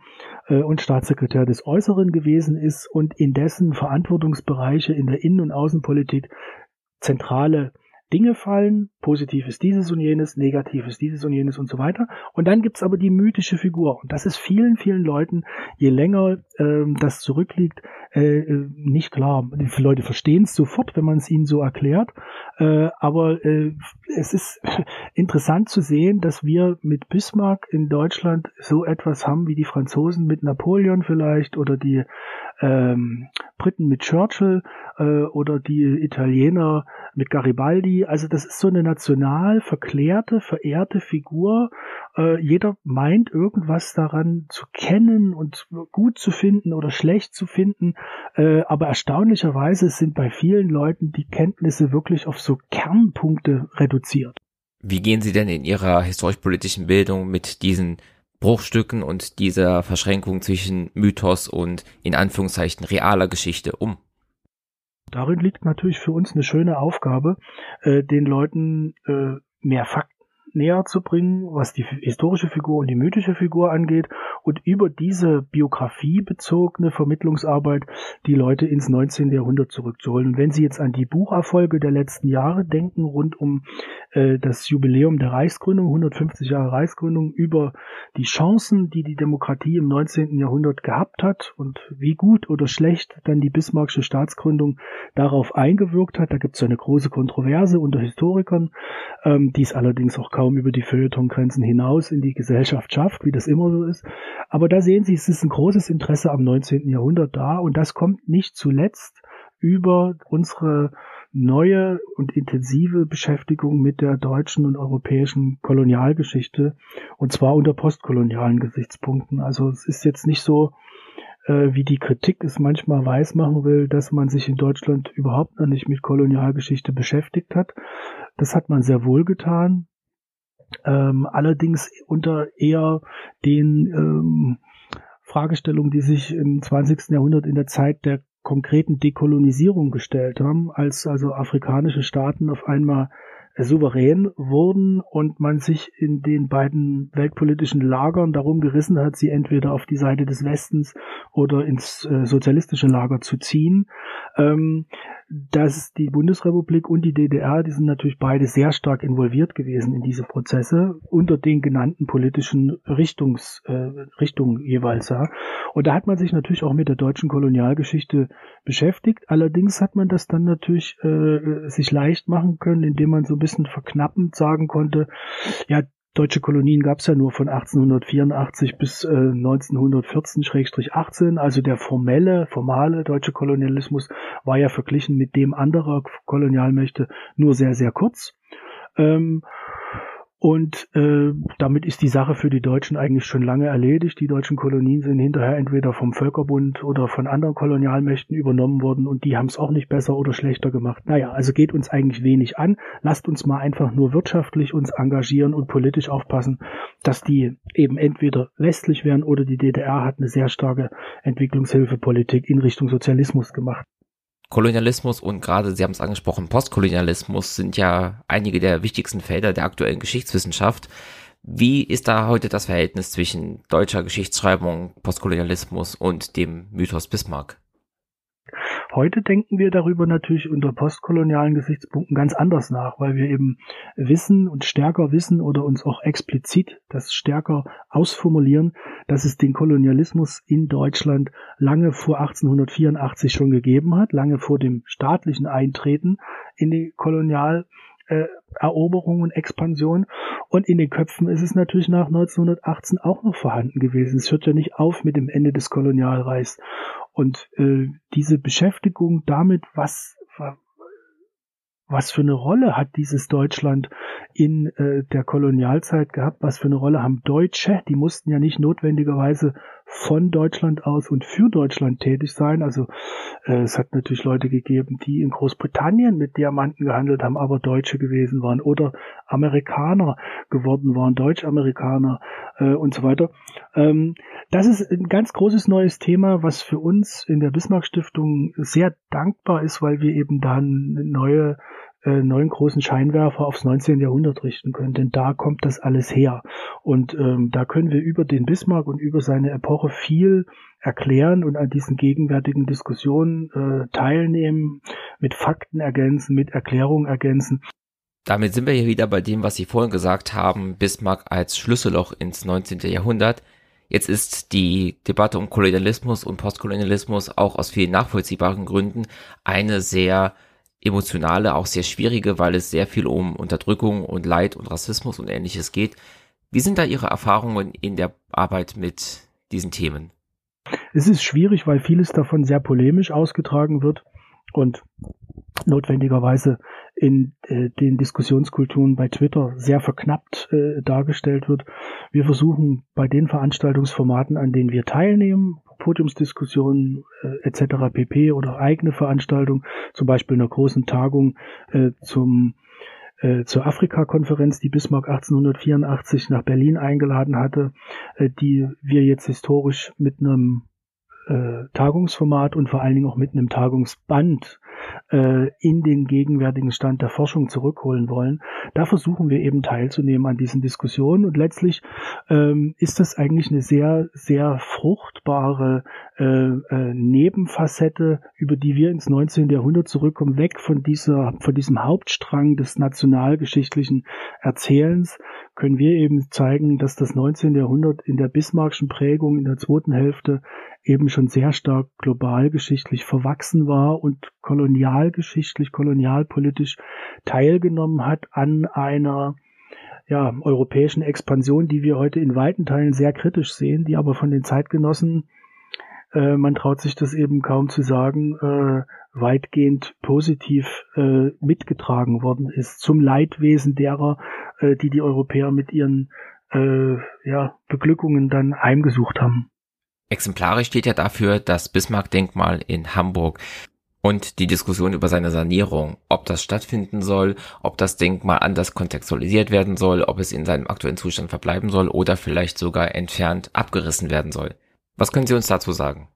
äh, und Staatssekretär des Äußeren gewesen ist und in dessen Verantwortungsbereiche in der Innen- und Außenpolitik zentrale Dinge fallen, positiv ist dieses und jenes, negativ ist dieses und jenes und so weiter. Und dann gibt's aber die mythische Figur. Und das ist vielen, vielen Leuten, je länger ähm, das zurückliegt, äh, äh nicht klar. Die Leute verstehen es sofort, wenn man es ihnen so erklärt. Äh, aber äh, es ist interessant zu sehen, dass wir mit Bismarck in Deutschland so etwas haben wie die Franzosen mit Napoleon vielleicht oder die ähm, Briten mit Churchill äh, oder die Italiener mit Garibaldi. Also das ist so eine national verklärte, verehrte Figur. Äh, jeder meint irgendwas daran zu kennen und gut zu finden oder schlecht zu finden. Äh, aber erstaunlicherweise sind bei vielen Leuten die Kenntnisse wirklich auf so Kernpunkte reduziert. Wie gehen Sie denn in Ihrer historisch-politischen Bildung mit diesen Bruchstücken und dieser Verschränkung zwischen Mythos und in Anführungszeichen realer Geschichte um? Darin liegt natürlich für uns eine schöne Aufgabe, äh, den Leuten äh, mehr Fakten näher zu bringen, was die historische Figur und die mythische Figur angeht und über diese biografiebezogene Vermittlungsarbeit die Leute ins 19. Jahrhundert zurückzuholen. Und wenn Sie jetzt an die Bucherfolge der letzten Jahre denken, rund um äh, das Jubiläum der Reichsgründung, 150 Jahre Reichsgründung, über die Chancen, die die Demokratie im 19. Jahrhundert gehabt hat und wie gut oder schlecht dann die Bismarckische Staatsgründung darauf eingewirkt hat, da gibt es eine große Kontroverse unter Historikern, ähm, die es allerdings auch kaum über die Feuilletongrenzen hinaus in die Gesellschaft schafft, wie das immer so ist. Aber da sehen Sie, es ist ein großes Interesse am 19. Jahrhundert da und das kommt nicht zuletzt über unsere neue und intensive Beschäftigung mit der deutschen und europäischen Kolonialgeschichte und zwar unter postkolonialen Gesichtspunkten. Also es ist jetzt nicht so, äh, wie die Kritik es manchmal weismachen will, dass man sich in Deutschland überhaupt noch nicht mit Kolonialgeschichte beschäftigt hat. Das hat man sehr wohl getan ähm, allerdings unter eher den ähm, Fragestellungen, die sich im 20. Jahrhundert in der Zeit der konkreten Dekolonisierung gestellt haben, als also afrikanische Staaten auf einmal souverän wurden und man sich in den beiden weltpolitischen Lagern darum gerissen hat, sie entweder auf die Seite des Westens oder ins äh, sozialistische Lager zu ziehen. Ähm, dass die Bundesrepublik und die DDR, die sind natürlich beide sehr stark involviert gewesen in diese Prozesse unter den genannten politischen Richtungs, äh, Richtungen jeweils. Ja. Und da hat man sich natürlich auch mit der deutschen Kolonialgeschichte beschäftigt. Allerdings hat man das dann natürlich äh, sich leicht machen können, indem man so ein bisschen verknappend sagen konnte, ja, Deutsche Kolonien gab es ja nur von 1884 bis äh, 1914-18. Also der formelle, formale deutsche Kolonialismus war ja verglichen mit dem anderer Kolonialmächte nur sehr, sehr kurz. Ähm, und äh, damit ist die Sache für die Deutschen eigentlich schon lange erledigt. Die deutschen Kolonien sind hinterher entweder vom Völkerbund oder von anderen Kolonialmächten übernommen worden und die haben es auch nicht besser oder schlechter gemacht. Naja, also geht uns eigentlich wenig an. Lasst uns mal einfach nur wirtschaftlich uns engagieren und politisch aufpassen, dass die eben entweder westlich werden oder die DDR hat eine sehr starke Entwicklungshilfepolitik in Richtung Sozialismus gemacht. Kolonialismus und gerade, Sie haben es angesprochen, Postkolonialismus sind ja einige der wichtigsten Felder der aktuellen Geschichtswissenschaft. Wie ist da heute das Verhältnis zwischen deutscher Geschichtsschreibung, Postkolonialismus und dem Mythos Bismarck? Heute denken wir darüber natürlich unter postkolonialen Gesichtspunkten ganz anders nach, weil wir eben wissen und stärker wissen oder uns auch explizit das stärker ausformulieren, dass es den Kolonialismus in Deutschland lange vor 1884 schon gegeben hat, lange vor dem staatlichen Eintreten in die Kolonial äh, Eroberung und Expansion. Und in den Köpfen ist es natürlich nach 1918 auch noch vorhanden gewesen. Es hört ja nicht auf mit dem Ende des Kolonialreichs. Und äh, diese Beschäftigung damit, was, was für eine Rolle hat dieses Deutschland in äh, der Kolonialzeit gehabt? Was für eine Rolle haben Deutsche? Die mussten ja nicht notwendigerweise von Deutschland aus und für Deutschland tätig sein. Also äh, es hat natürlich Leute gegeben, die in Großbritannien mit Diamanten gehandelt haben, aber Deutsche gewesen waren oder Amerikaner geworden waren, Deutsch-Amerikaner äh, und so weiter. Ähm, das ist ein ganz großes neues Thema, was für uns in der Bismarck Stiftung sehr dankbar ist, weil wir eben dann neue äh, neuen großen Scheinwerfer aufs 19. Jahrhundert richten können, denn da kommt das alles her. Und ähm, da können wir über den Bismarck und über seine Epoche viel erklären und an diesen gegenwärtigen Diskussionen äh, teilnehmen, mit Fakten ergänzen, mit Erklärungen ergänzen. Damit sind wir hier wieder bei dem, was Sie vorhin gesagt haben, Bismarck als Schlüsselloch ins 19. Jahrhundert. Jetzt ist die Debatte um Kolonialismus und Postkolonialismus auch aus vielen nachvollziehbaren Gründen eine sehr emotionale, auch sehr schwierige, weil es sehr viel um Unterdrückung und Leid und Rassismus und ähnliches geht. Wie sind da Ihre Erfahrungen in der Arbeit mit diesen Themen? Es ist schwierig, weil vieles davon sehr polemisch ausgetragen wird und notwendigerweise in äh, den Diskussionskulturen bei Twitter sehr verknappt äh, dargestellt wird. Wir versuchen bei den Veranstaltungsformaten, an denen wir teilnehmen, Podiumsdiskussionen äh, etc. pp. oder eigene Veranstaltungen, zum Beispiel einer großen Tagung äh, zum äh, zur Afrika-Konferenz, die Bismarck 1884 nach Berlin eingeladen hatte, äh, die wir jetzt historisch mit einem äh, Tagungsformat und vor allen Dingen auch mit einem Tagungsband äh, in den gegenwärtigen Stand der Forschung zurückholen wollen. Da versuchen wir eben teilzunehmen an diesen Diskussionen und letztlich ähm, ist das eigentlich eine sehr, sehr fruchtbare äh, äh, Nebenfacette, über die wir ins 19. Jahrhundert zurückkommen, weg von dieser, von diesem Hauptstrang des nationalgeschichtlichen Erzählens, können wir eben zeigen, dass das 19. Jahrhundert in der Bismarckschen Prägung in der zweiten Hälfte eben schon sehr stark globalgeschichtlich verwachsen war und kolonialgeschichtlich, kolonialpolitisch teilgenommen hat an einer ja, europäischen Expansion, die wir heute in weiten Teilen sehr kritisch sehen, die aber von den Zeitgenossen, äh, man traut sich das eben kaum zu sagen, äh, weitgehend positiv äh, mitgetragen worden ist, zum Leidwesen derer, äh, die die Europäer mit ihren äh, ja, Beglückungen dann heimgesucht haben. Exemplarisch steht ja dafür das Bismarck-Denkmal in Hamburg und die Diskussion über seine Sanierung, ob das stattfinden soll, ob das Denkmal anders kontextualisiert werden soll, ob es in seinem aktuellen Zustand verbleiben soll oder vielleicht sogar entfernt abgerissen werden soll. Was können Sie uns dazu sagen?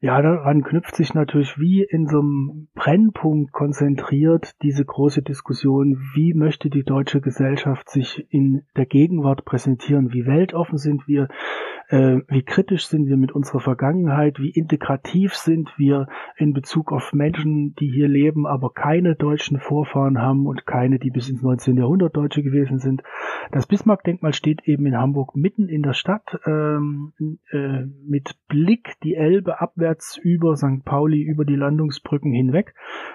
Ja, daran knüpft sich natürlich wie in so einem Brennpunkt konzentriert diese große Diskussion, wie möchte die deutsche Gesellschaft sich in der Gegenwart präsentieren, wie weltoffen sind wir, äh, wie kritisch sind wir mit unserer Vergangenheit, wie integrativ sind wir in Bezug auf Menschen, die hier leben, aber keine deutschen Vorfahren haben und keine, die bis ins 19. Jahrhundert Deutsche gewesen sind. Das Bismarck-Denkmal steht eben in Hamburg mitten in der Stadt ähm, äh, mit Blick die Elbe abwärts über St. Pauli, über die Landungsbrücken hinweg.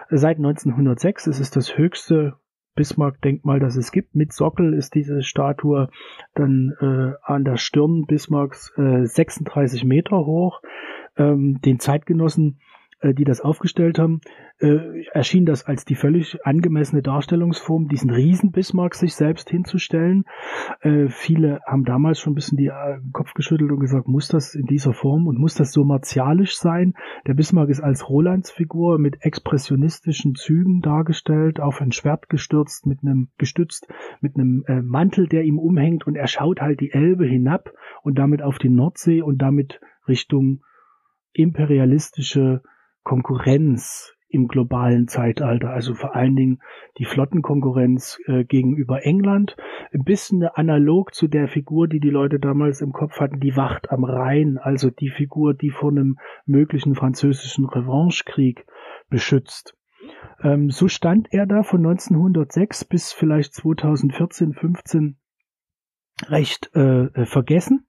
Seit 1906 es ist das höchste Bismarck-Denkmal, das es gibt. Mit Sockel ist diese Statue dann äh, an der Stirn Bismarcks äh, 36 Meter hoch. Ähm, den Zeitgenossen äh, die das aufgestellt haben, äh, erschien das als die völlig angemessene Darstellungsform, diesen Riesen-Bismarck sich selbst hinzustellen. Äh, viele haben damals schon ein bisschen die äh, Kopf geschüttelt und gesagt, muss das in dieser Form und muss das so martialisch sein? Der Bismarck ist als Rolandsfigur mit expressionistischen Zügen dargestellt, auf ein Schwert gestürzt, mit einem gestützt, mit einem äh, Mantel, der ihm umhängt und er schaut halt die Elbe hinab und damit auf die Nordsee und damit Richtung imperialistische Konkurrenz im globalen Zeitalter, also vor allen Dingen die Flottenkonkurrenz äh, gegenüber England, ein bisschen analog zu der Figur, die die Leute damals im Kopf hatten, die Wacht am Rhein, also die Figur, die vor einem möglichen französischen Revanchekrieg beschützt. Ähm, so stand er da von 1906 bis vielleicht 2014, 15 recht äh, vergessen.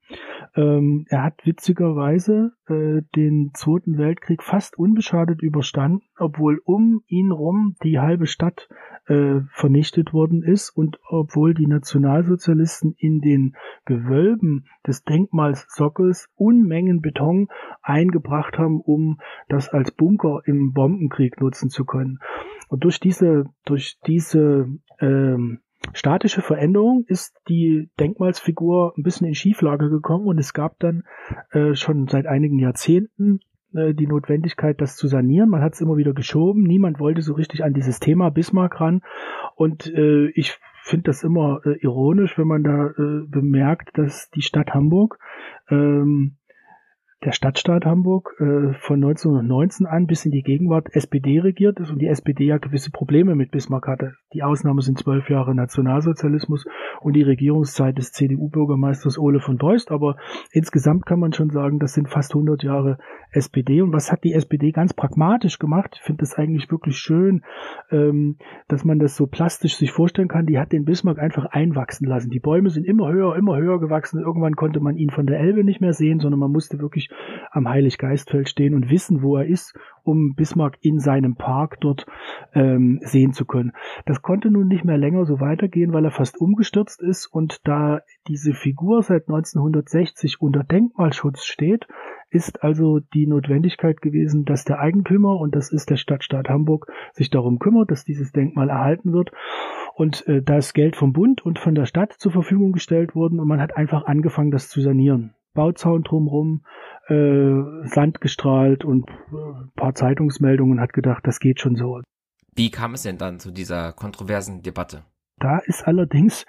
Ähm, er hat witzigerweise äh, den Zweiten Weltkrieg fast unbeschadet überstanden, obwohl um ihn rum die halbe Stadt äh, vernichtet worden ist und obwohl die Nationalsozialisten in den Gewölben des Denkmals Sockels Unmengen Beton eingebracht haben, um das als Bunker im Bombenkrieg nutzen zu können. Und durch diese, durch diese ähm, statische Veränderung ist die Denkmalsfigur ein bisschen in Schieflage gekommen und es gab dann äh, schon seit einigen Jahrzehnten äh, die Notwendigkeit, das zu sanieren. Man hat es immer wieder geschoben. Niemand wollte so richtig an dieses Thema Bismarck ran. Und äh, ich finde das immer äh, ironisch, wenn man da äh, bemerkt, dass die Stadt Hamburg ähm, der Stadtstaat Hamburg äh, von 1919 an bis in die Gegenwart SPD regiert ist und die SPD ja gewisse Probleme mit Bismarck hatte. Die Ausnahme sind zwölf Jahre Nationalsozialismus und die Regierungszeit des CDU-Bürgermeisters Ole von Beust, aber insgesamt kann man schon sagen, das sind fast 100 Jahre SPD. Und was hat die SPD ganz pragmatisch gemacht? Ich finde das eigentlich wirklich schön, ähm, dass man das so plastisch sich vorstellen kann. Die hat den Bismarck einfach einwachsen lassen. Die Bäume sind immer höher, immer höher gewachsen. Irgendwann konnte man ihn von der Elbe nicht mehr sehen, sondern man musste wirklich am Heiliggeistfeld stehen und wissen, wo er ist, um Bismarck in seinem Park dort ähm, sehen zu können. Das konnte nun nicht mehr länger so weitergehen, weil er fast umgestürzt ist und da diese Figur seit 1960 unter Denkmalschutz steht, ist also die Notwendigkeit gewesen, dass der Eigentümer, und das ist der Stadtstaat Hamburg, sich darum kümmert, dass dieses Denkmal erhalten wird. Und äh, da ist Geld vom Bund und von der Stadt zur Verfügung gestellt worden und man hat einfach angefangen, das zu sanieren. Bauzaun drumherum, äh, Sand gestrahlt und äh, paar Zeitungsmeldungen hat gedacht, das geht schon so. Wie kam es denn dann zu dieser kontroversen Debatte? Da ist allerdings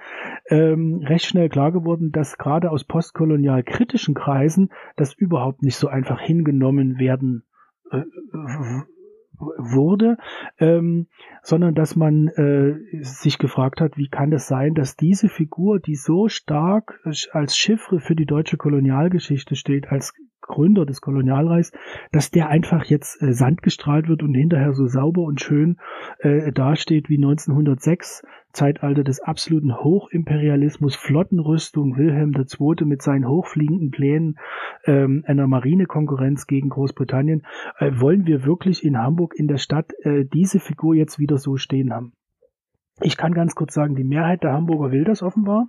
ähm, recht schnell klar geworden, dass gerade aus postkolonial kritischen Kreisen das überhaupt nicht so einfach hingenommen werden äh, wurde, ähm, sondern dass man äh, sich gefragt hat, wie kann es sein, dass diese Figur, die so stark als Chiffre für die deutsche Kolonialgeschichte steht, als Gründer des Kolonialreichs, dass der einfach jetzt äh, Sand gestrahlt wird und hinterher so sauber und schön äh, dasteht wie 1906, Zeitalter des absoluten Hochimperialismus, Flottenrüstung, Wilhelm II. mit seinen hochfliegenden Plänen ähm, einer Marinekonkurrenz gegen Großbritannien. Äh, wollen wir wirklich in Hamburg in der Stadt äh, diese Figur jetzt wieder so stehen haben? Ich kann ganz kurz sagen, die Mehrheit der Hamburger will das offenbar,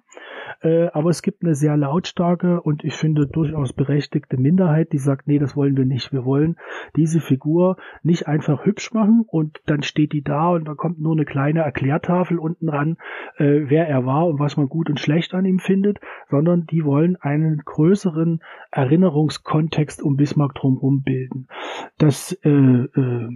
äh, aber es gibt eine sehr lautstarke und ich finde durchaus berechtigte Minderheit, die sagt, nee, das wollen wir nicht. Wir wollen diese Figur nicht einfach hübsch machen und dann steht die da und da kommt nur eine kleine Erklärtafel unten ran, äh, wer er war und was man gut und schlecht an ihm findet, sondern die wollen einen größeren Erinnerungskontext um Bismarck drumherum bilden. Das äh, äh,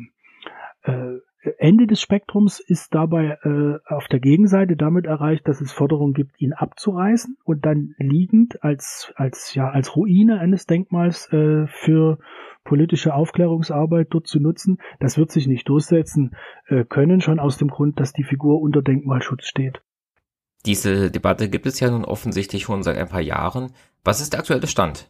äh Ende des Spektrums ist dabei äh, auf der Gegenseite damit erreicht, dass es Forderungen gibt, ihn abzureißen und dann liegend als als ja als Ruine eines Denkmals äh, für politische Aufklärungsarbeit dort zu nutzen. Das wird sich nicht durchsetzen äh, können, schon aus dem Grund, dass die Figur unter Denkmalschutz steht. Diese Debatte gibt es ja nun offensichtlich schon seit ein paar Jahren. Was ist der aktuelle Stand?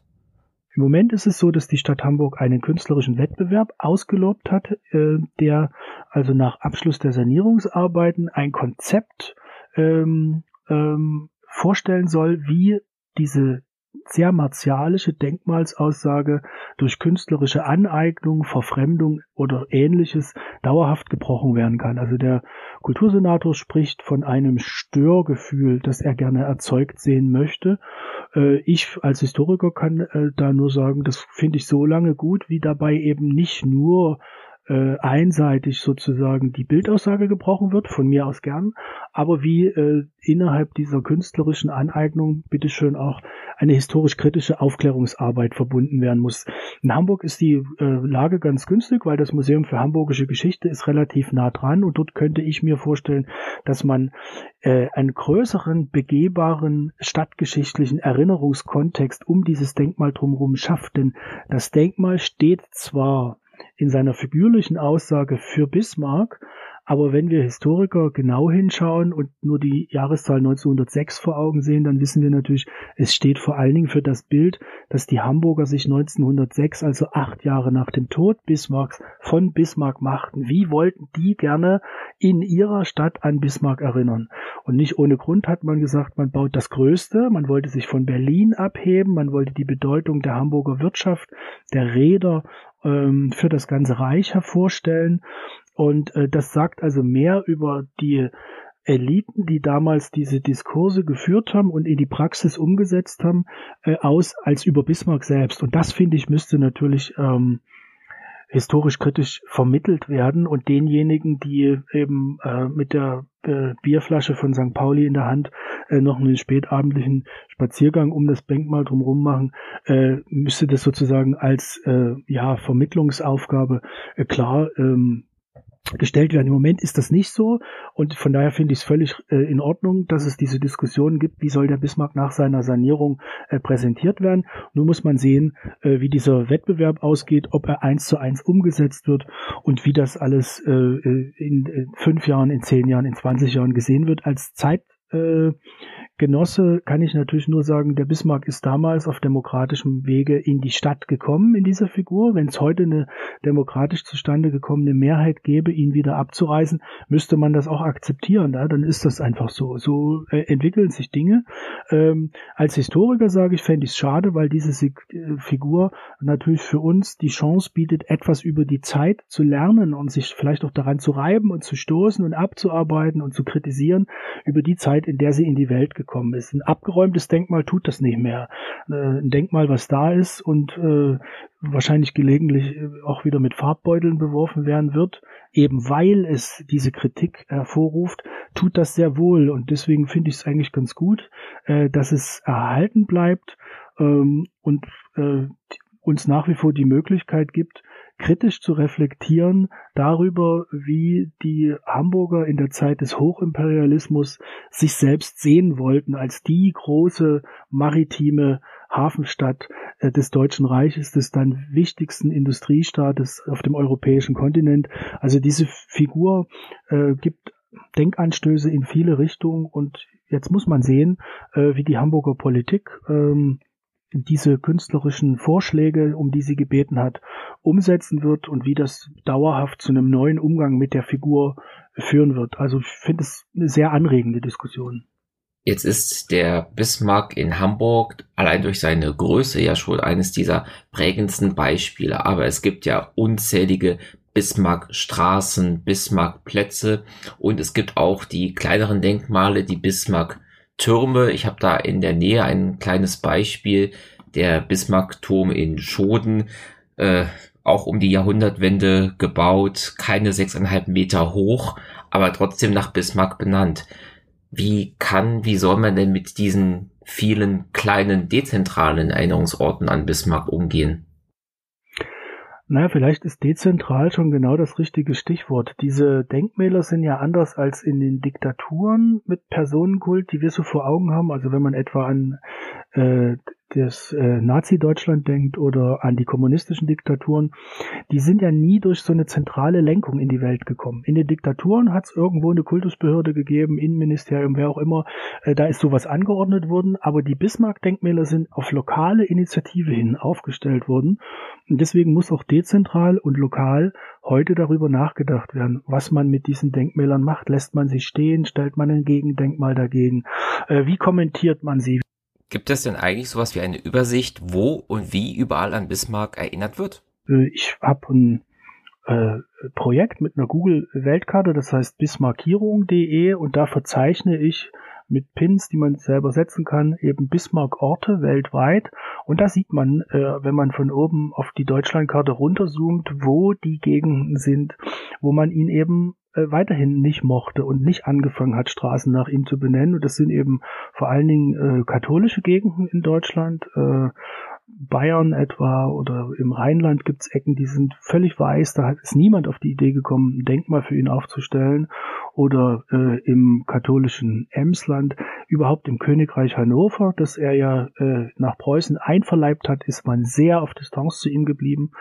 Im Moment ist es so, dass die Stadt Hamburg einen künstlerischen Wettbewerb ausgelobt hat, äh, der also nach Abschluss der Sanierungsarbeiten ein Konzept ähm, ähm, vorstellen soll, wie diese sehr martialische Denkmalsaussage durch künstlerische Aneignung, Verfremdung oder ähnliches dauerhaft gebrochen werden kann. Also der Kultursenator spricht von einem Störgefühl, das er gerne erzeugt sehen möchte. Äh, ich als Historiker kann äh, da nur sagen, das finde ich so lange gut, wie dabei eben nicht nur äh, einseitig sozusagen die Bildaussage gebrochen wird, von mir aus gern, aber wie äh, innerhalb dieser künstlerischen Aneignung bitteschön auch eine historisch-kritische Aufklärungsarbeit verbunden werden muss. In Hamburg ist die äh, Lage ganz günstig, weil das Museum für Hamburgische Geschichte ist relativ nah dran und dort könnte ich mir vorstellen, dass man äh, einen größeren, begehbaren stadtgeschichtlichen Erinnerungskontext um dieses Denkmal drumherum schafft. Denn das Denkmal steht zwar in seiner figürlichen Aussage für Bismarck. Aber wenn wir Historiker genau hinschauen und nur die Jahreszahl 1906 vor Augen sehen, dann wissen wir natürlich, es steht vor allen Dingen für das Bild, dass die Hamburger sich 1906, also acht Jahre nach dem Tod Bismarcks, von Bismarck machten. Wie wollten die gerne in ihrer Stadt an Bismarck erinnern? Und nicht ohne Grund hat man gesagt, man baut das Größte, man wollte sich von Berlin abheben, man wollte die Bedeutung der Hamburger Wirtschaft, der Räder ähm, für das ganze Reich hervorstellen. Und äh, das sagt also mehr über die Eliten, die damals diese Diskurse geführt haben und in die Praxis umgesetzt haben, äh, aus als über Bismarck selbst. Und das finde ich müsste natürlich ähm, historisch kritisch vermittelt werden und denjenigen, die eben äh, mit der äh, Bierflasche von St. Pauli in der Hand äh, noch einen spätabendlichen Spaziergang um das Denkmal drumherum machen, äh, müsste das sozusagen als äh, ja Vermittlungsaufgabe äh, klar ähm, gestellt werden. Im Moment ist das nicht so und von daher finde ich es völlig äh, in Ordnung, dass es diese Diskussion gibt, wie soll der Bismarck nach seiner Sanierung äh, präsentiert werden. Nun muss man sehen, äh, wie dieser Wettbewerb ausgeht, ob er eins zu eins umgesetzt wird und wie das alles äh, äh, in, in fünf Jahren, in zehn Jahren, in 20 Jahren gesehen wird als Zeit äh, Genosse kann ich natürlich nur sagen, der Bismarck ist damals auf demokratischem Wege in die Stadt gekommen in dieser Figur. Wenn es heute eine demokratisch zustande gekommene Mehrheit gäbe, ihn wieder abzureisen, müsste man das auch akzeptieren. Ja? Dann ist das einfach so. So äh, entwickeln sich Dinge. Ähm, als Historiker sage ich, fände ich es schade, weil diese äh, Figur natürlich für uns die Chance bietet, etwas über die Zeit zu lernen und sich vielleicht auch daran zu reiben und zu stoßen und abzuarbeiten und zu kritisieren über die Zeit, in der sie in die Welt gekommen gekommen ist. Ein abgeräumtes Denkmal tut das nicht mehr. Äh, ein Denkmal, was da ist und äh, wahrscheinlich gelegentlich äh, auch wieder mit Farbbeuteln beworfen werden wird, eben weil es diese Kritik hervorruft, tut das sehr wohl. Und deswegen finde ich es eigentlich ganz gut, dass es erhalten bleibt ähm, und uns nach wie vor die Möglichkeit gibt, kritisch zu reflektieren darüber, wie die Hamburger in der Zeit des Hochimperialismus sich selbst sehen wollten als die große maritime Hafenstadt äh, des Deutschen Reiches, des dann wichtigsten Industriestaates auf dem europäischen Kontinent. Also diese Figur äh, gibt Denkanstöße in viele Richtungen und jetzt muss man sehen, äh, wie die Hamburger Politik ähm, diese künstlerischen Vorschläge, um die sie gebeten hat, umsetzen wird und wie das dauerhaft zu einem neuen Umgang mit der Figur führen wird. Also ich finde es eine sehr anregende Diskussion. Jetzt ist der Bismarck in Hamburg allein durch seine Größe ja schon eines dieser prägendsten Beispiele. Aber es gibt ja unzählige Bismarck-Straßen, Bismarck-Plätze und es gibt auch die kleineren Denkmale, die Bismarck Türme. Ich habe da in der Nähe ein kleines Beispiel, der Bismarck-Turm in Schoden, äh, auch um die Jahrhundertwende gebaut, keine sechseinhalb Meter hoch, aber trotzdem nach Bismarck benannt. Wie kann, wie soll man denn mit diesen vielen kleinen dezentralen Erinnerungsorten an Bismarck umgehen? Naja, vielleicht ist dezentral schon genau das richtige Stichwort. Diese Denkmäler sind ja anders als in den Diktaturen mit Personenkult, die wir so vor Augen haben. Also wenn man etwa an äh, das äh, Nazi-Deutschland denkt oder an die kommunistischen Diktaturen, die sind ja nie durch so eine zentrale Lenkung in die Welt gekommen. In den Diktaturen hat es irgendwo eine Kultusbehörde gegeben, Innenministerium, wer auch immer, äh, da ist sowas angeordnet worden, aber die Bismarck-Denkmäler sind auf lokale Initiative hin aufgestellt worden und deswegen muss auch dezentral und lokal heute darüber nachgedacht werden, was man mit diesen Denkmälern macht. Lässt man sie stehen, stellt man ein Gegendenkmal dagegen, äh, wie kommentiert man sie? Gibt es denn eigentlich sowas wie eine Übersicht, wo und wie überall an Bismarck erinnert wird? Äh, ich habe ein äh, Projekt mit einer Google-Weltkarte, das heißt bismarckierung.de und da verzeichne ich mit Pins, die man selber setzen kann, eben Bismarck-Orte weltweit. Und da sieht man, äh, wenn man von oben auf die Deutschlandkarte runterzoomt, wo die Gegenden sind, wo man ihn eben äh, weiterhin nicht mochte und nicht angefangen hat, Straßen nach ihm zu benennen. Und das sind eben vor allen Dingen äh, katholische Gegenden in Deutschland, äh, Bayern etwa oder im Rheinland gibt's Ecken, die sind völlig weiß, da ist niemand auf die Idee gekommen, ein Denkmal für ihn aufzustellen. Oder äh, im katholischen Emsland, überhaupt im Königreich Hannover, das er ja äh, nach Preußen einverleibt hat, ist man sehr auf Distanz zu ihm geblieben.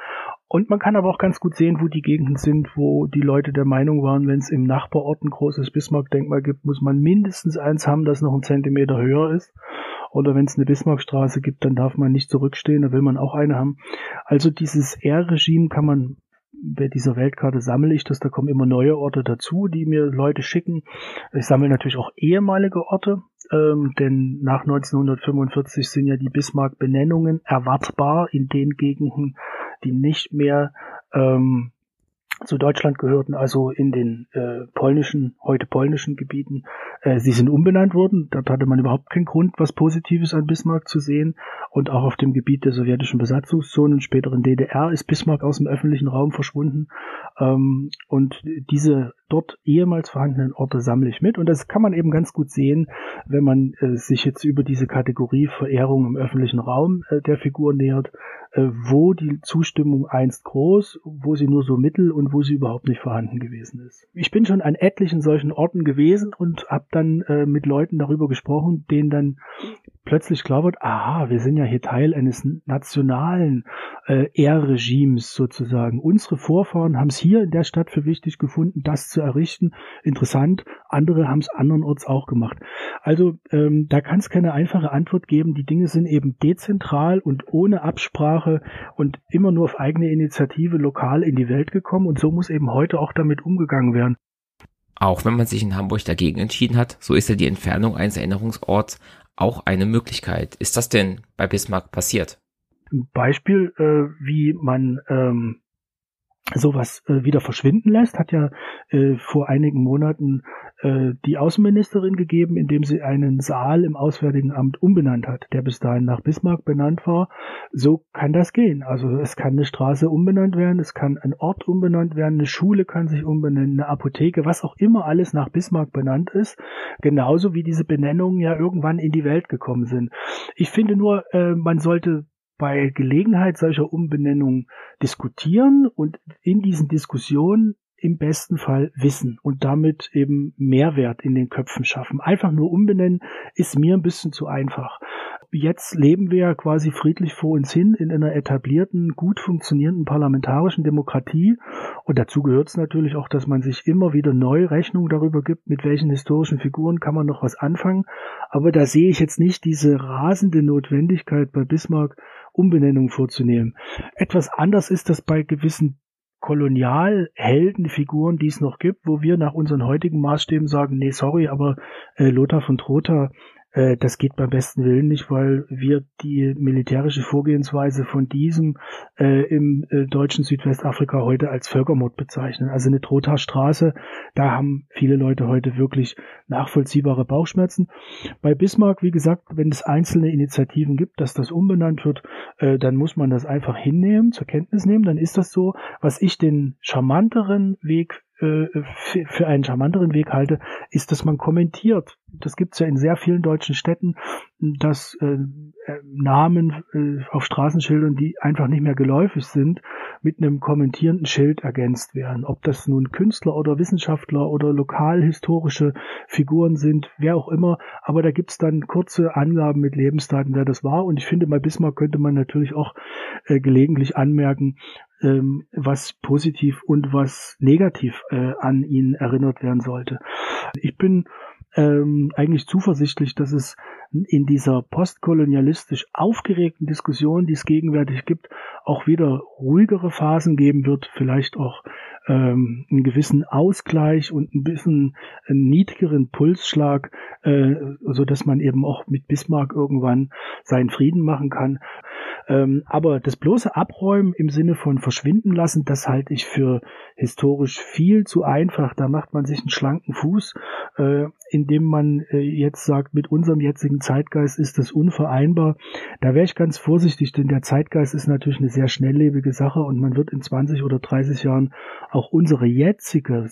Und man kann aber auch ganz gut sehen, wo die Gegenden sind, wo die Leute der Meinung waren, wenn es im Nachbarort ein großes Bismarck-Denkmal gibt, muss man mindestens eins haben, das noch einen Zentimeter höher ist. Oder wenn es eine Bismarckstraße gibt, dann darf man nicht zurückstehen, da will man auch eine haben. Also dieses R-Regime kann man bei dieser Weltkarte sammle ich das, da kommen immer neue Orte dazu, die mir Leute schicken. Ich sammle natürlich auch ehemalige Orte, ähm, denn nach 1945 sind ja die Bismarck-Benennungen erwartbar in den Gegenden, die nicht mehr ähm, zu Deutschland gehörten, also in den äh, polnischen, heute polnischen Gebieten. Äh, sie sind umbenannt worden. Dort hatte man überhaupt keinen Grund, was Positives an Bismarck zu sehen. Und auch auf dem Gebiet der sowjetischen Besatzungszonen, späteren DDR, ist Bismarck aus dem öffentlichen Raum verschwunden. Ähm, und diese dort ehemals vorhandenen Orte sammle ich mit. Und das kann man eben ganz gut sehen, wenn man äh, sich jetzt über diese Kategorie Verehrung im öffentlichen Raum äh, der Figur nähert, äh, wo die Zustimmung einst groß, wo sie nur so mittel und wo sie überhaupt nicht vorhanden gewesen ist. Ich bin schon an etlichen solchen Orten gewesen und habe dann äh, mit Leuten darüber gesprochen, denen dann plötzlich klar wird, aha, wir sind ja hier Teil eines nationalen äh, Ehrregimes sozusagen. Unsere Vorfahren haben es hier in der Stadt für wichtig gefunden, das zu errichten. Interessant, andere haben es andernorts auch gemacht. Also ähm, da kann es keine einfache Antwort geben. Die Dinge sind eben dezentral und ohne Absprache und immer nur auf eigene Initiative lokal in die Welt gekommen und so muss eben heute auch damit umgegangen werden. Auch wenn man sich in Hamburg dagegen entschieden hat, so ist ja die Entfernung eines Erinnerungsorts auch eine Möglichkeit. Ist das denn bei Bismarck passiert? Beispiel, äh, wie man ähm, sowas äh, wieder verschwinden lässt, hat ja äh, vor einigen Monaten äh, die Außenministerin gegeben, indem sie einen Saal im Auswärtigen Amt umbenannt hat, der bis dahin nach Bismarck benannt war. So kann das gehen. Also es kann eine Straße umbenannt werden, es kann ein Ort umbenannt werden, eine Schule kann sich umbenennen, eine Apotheke, was auch immer alles nach Bismarck benannt ist, genauso wie diese Benennungen ja irgendwann in die Welt gekommen sind. Ich finde nur, äh, man sollte bei Gelegenheit solcher Umbenennungen diskutieren und in diesen Diskussionen im besten Fall Wissen und damit eben Mehrwert in den Köpfen schaffen. Einfach nur umbenennen ist mir ein bisschen zu einfach. Jetzt leben wir ja quasi friedlich vor uns hin in einer etablierten, gut funktionierenden parlamentarischen Demokratie. Und dazu gehört es natürlich auch, dass man sich immer wieder neu Rechnung darüber gibt, mit welchen historischen Figuren kann man noch was anfangen. Aber da sehe ich jetzt nicht diese rasende Notwendigkeit bei Bismarck, Umbenennung vorzunehmen. Etwas anders ist das bei gewissen Kolonialheldenfiguren, die es noch gibt, wo wir nach unseren heutigen Maßstäben sagen, nee, sorry, aber äh, Lothar von Trotha äh, das geht beim besten Willen nicht, weil wir die militärische Vorgehensweise von diesem äh, im äh, deutschen Südwestafrika heute als Völkermord bezeichnen. Also eine Trotha-Straße, da haben viele Leute heute wirklich nachvollziehbare Bauchschmerzen. Bei Bismarck, wie gesagt, wenn es einzelne Initiativen gibt, dass das umbenannt wird, äh, dann muss man das einfach hinnehmen, zur Kenntnis nehmen, dann ist das so. Was ich den charmanteren Weg äh, für einen charmanteren Weg halte, ist, dass man kommentiert. Das gibt es ja in sehr vielen deutschen Städten, dass äh, äh, Namen äh, auf Straßenschildern, die einfach nicht mehr geläufig sind, mit einem kommentierenden Schild ergänzt werden. Ob das nun Künstler oder Wissenschaftler oder lokalhistorische Figuren sind, wer auch immer. Aber da gibt's dann kurze Angaben mit Lebensdaten, wer das war. Und ich finde, bei Bismarck könnte man natürlich auch äh, gelegentlich anmerken, ähm, was positiv und was negativ äh, an ihn erinnert werden sollte. Ich bin ähm, eigentlich zuversichtlich, dass es in dieser postkolonialistisch aufgeregten Diskussion, die es gegenwärtig gibt, auch wieder ruhigere Phasen geben wird, vielleicht auch ähm, einen gewissen Ausgleich und ein bisschen einen niedrigeren Pulsschlag, äh, so dass man eben auch mit Bismarck irgendwann seinen Frieden machen kann. Ähm, aber das bloße Abräumen im Sinne von verschwinden lassen, das halte ich für historisch viel zu einfach. Da macht man sich einen schlanken Fuß, äh, indem man äh, jetzt sagt, mit unserem jetzigen Zeitgeist ist das unvereinbar. Da wäre ich ganz vorsichtig, denn der Zeitgeist ist natürlich eine sehr schnelllebige Sache und man wird in 20 oder 30 Jahren auch unsere jetzige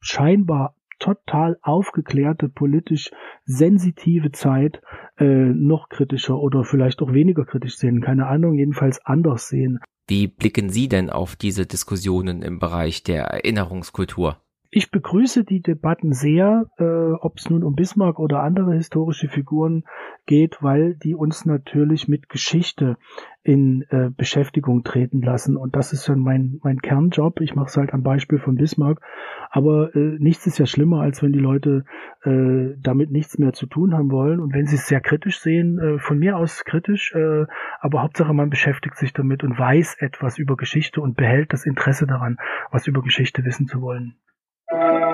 scheinbar total aufgeklärte, politisch sensitive Zeit äh, noch kritischer oder vielleicht auch weniger kritisch sehen. Keine Ahnung, jedenfalls anders sehen. Wie blicken Sie denn auf diese Diskussionen im Bereich der Erinnerungskultur? Ich begrüße die Debatten sehr, äh, ob es nun um Bismarck oder andere historische Figuren geht, weil die uns natürlich mit Geschichte in äh, Beschäftigung treten lassen. Und das ist dann mein, mein Kernjob. Ich mache es halt am Beispiel von Bismarck. Aber äh, nichts ist ja schlimmer, als wenn die Leute äh, damit nichts mehr zu tun haben wollen. Und wenn sie es sehr kritisch sehen, äh, von mir aus kritisch, äh, aber Hauptsache man beschäftigt sich damit und weiß etwas über Geschichte und behält das Interesse daran, was über Geschichte wissen zu wollen. Thank you.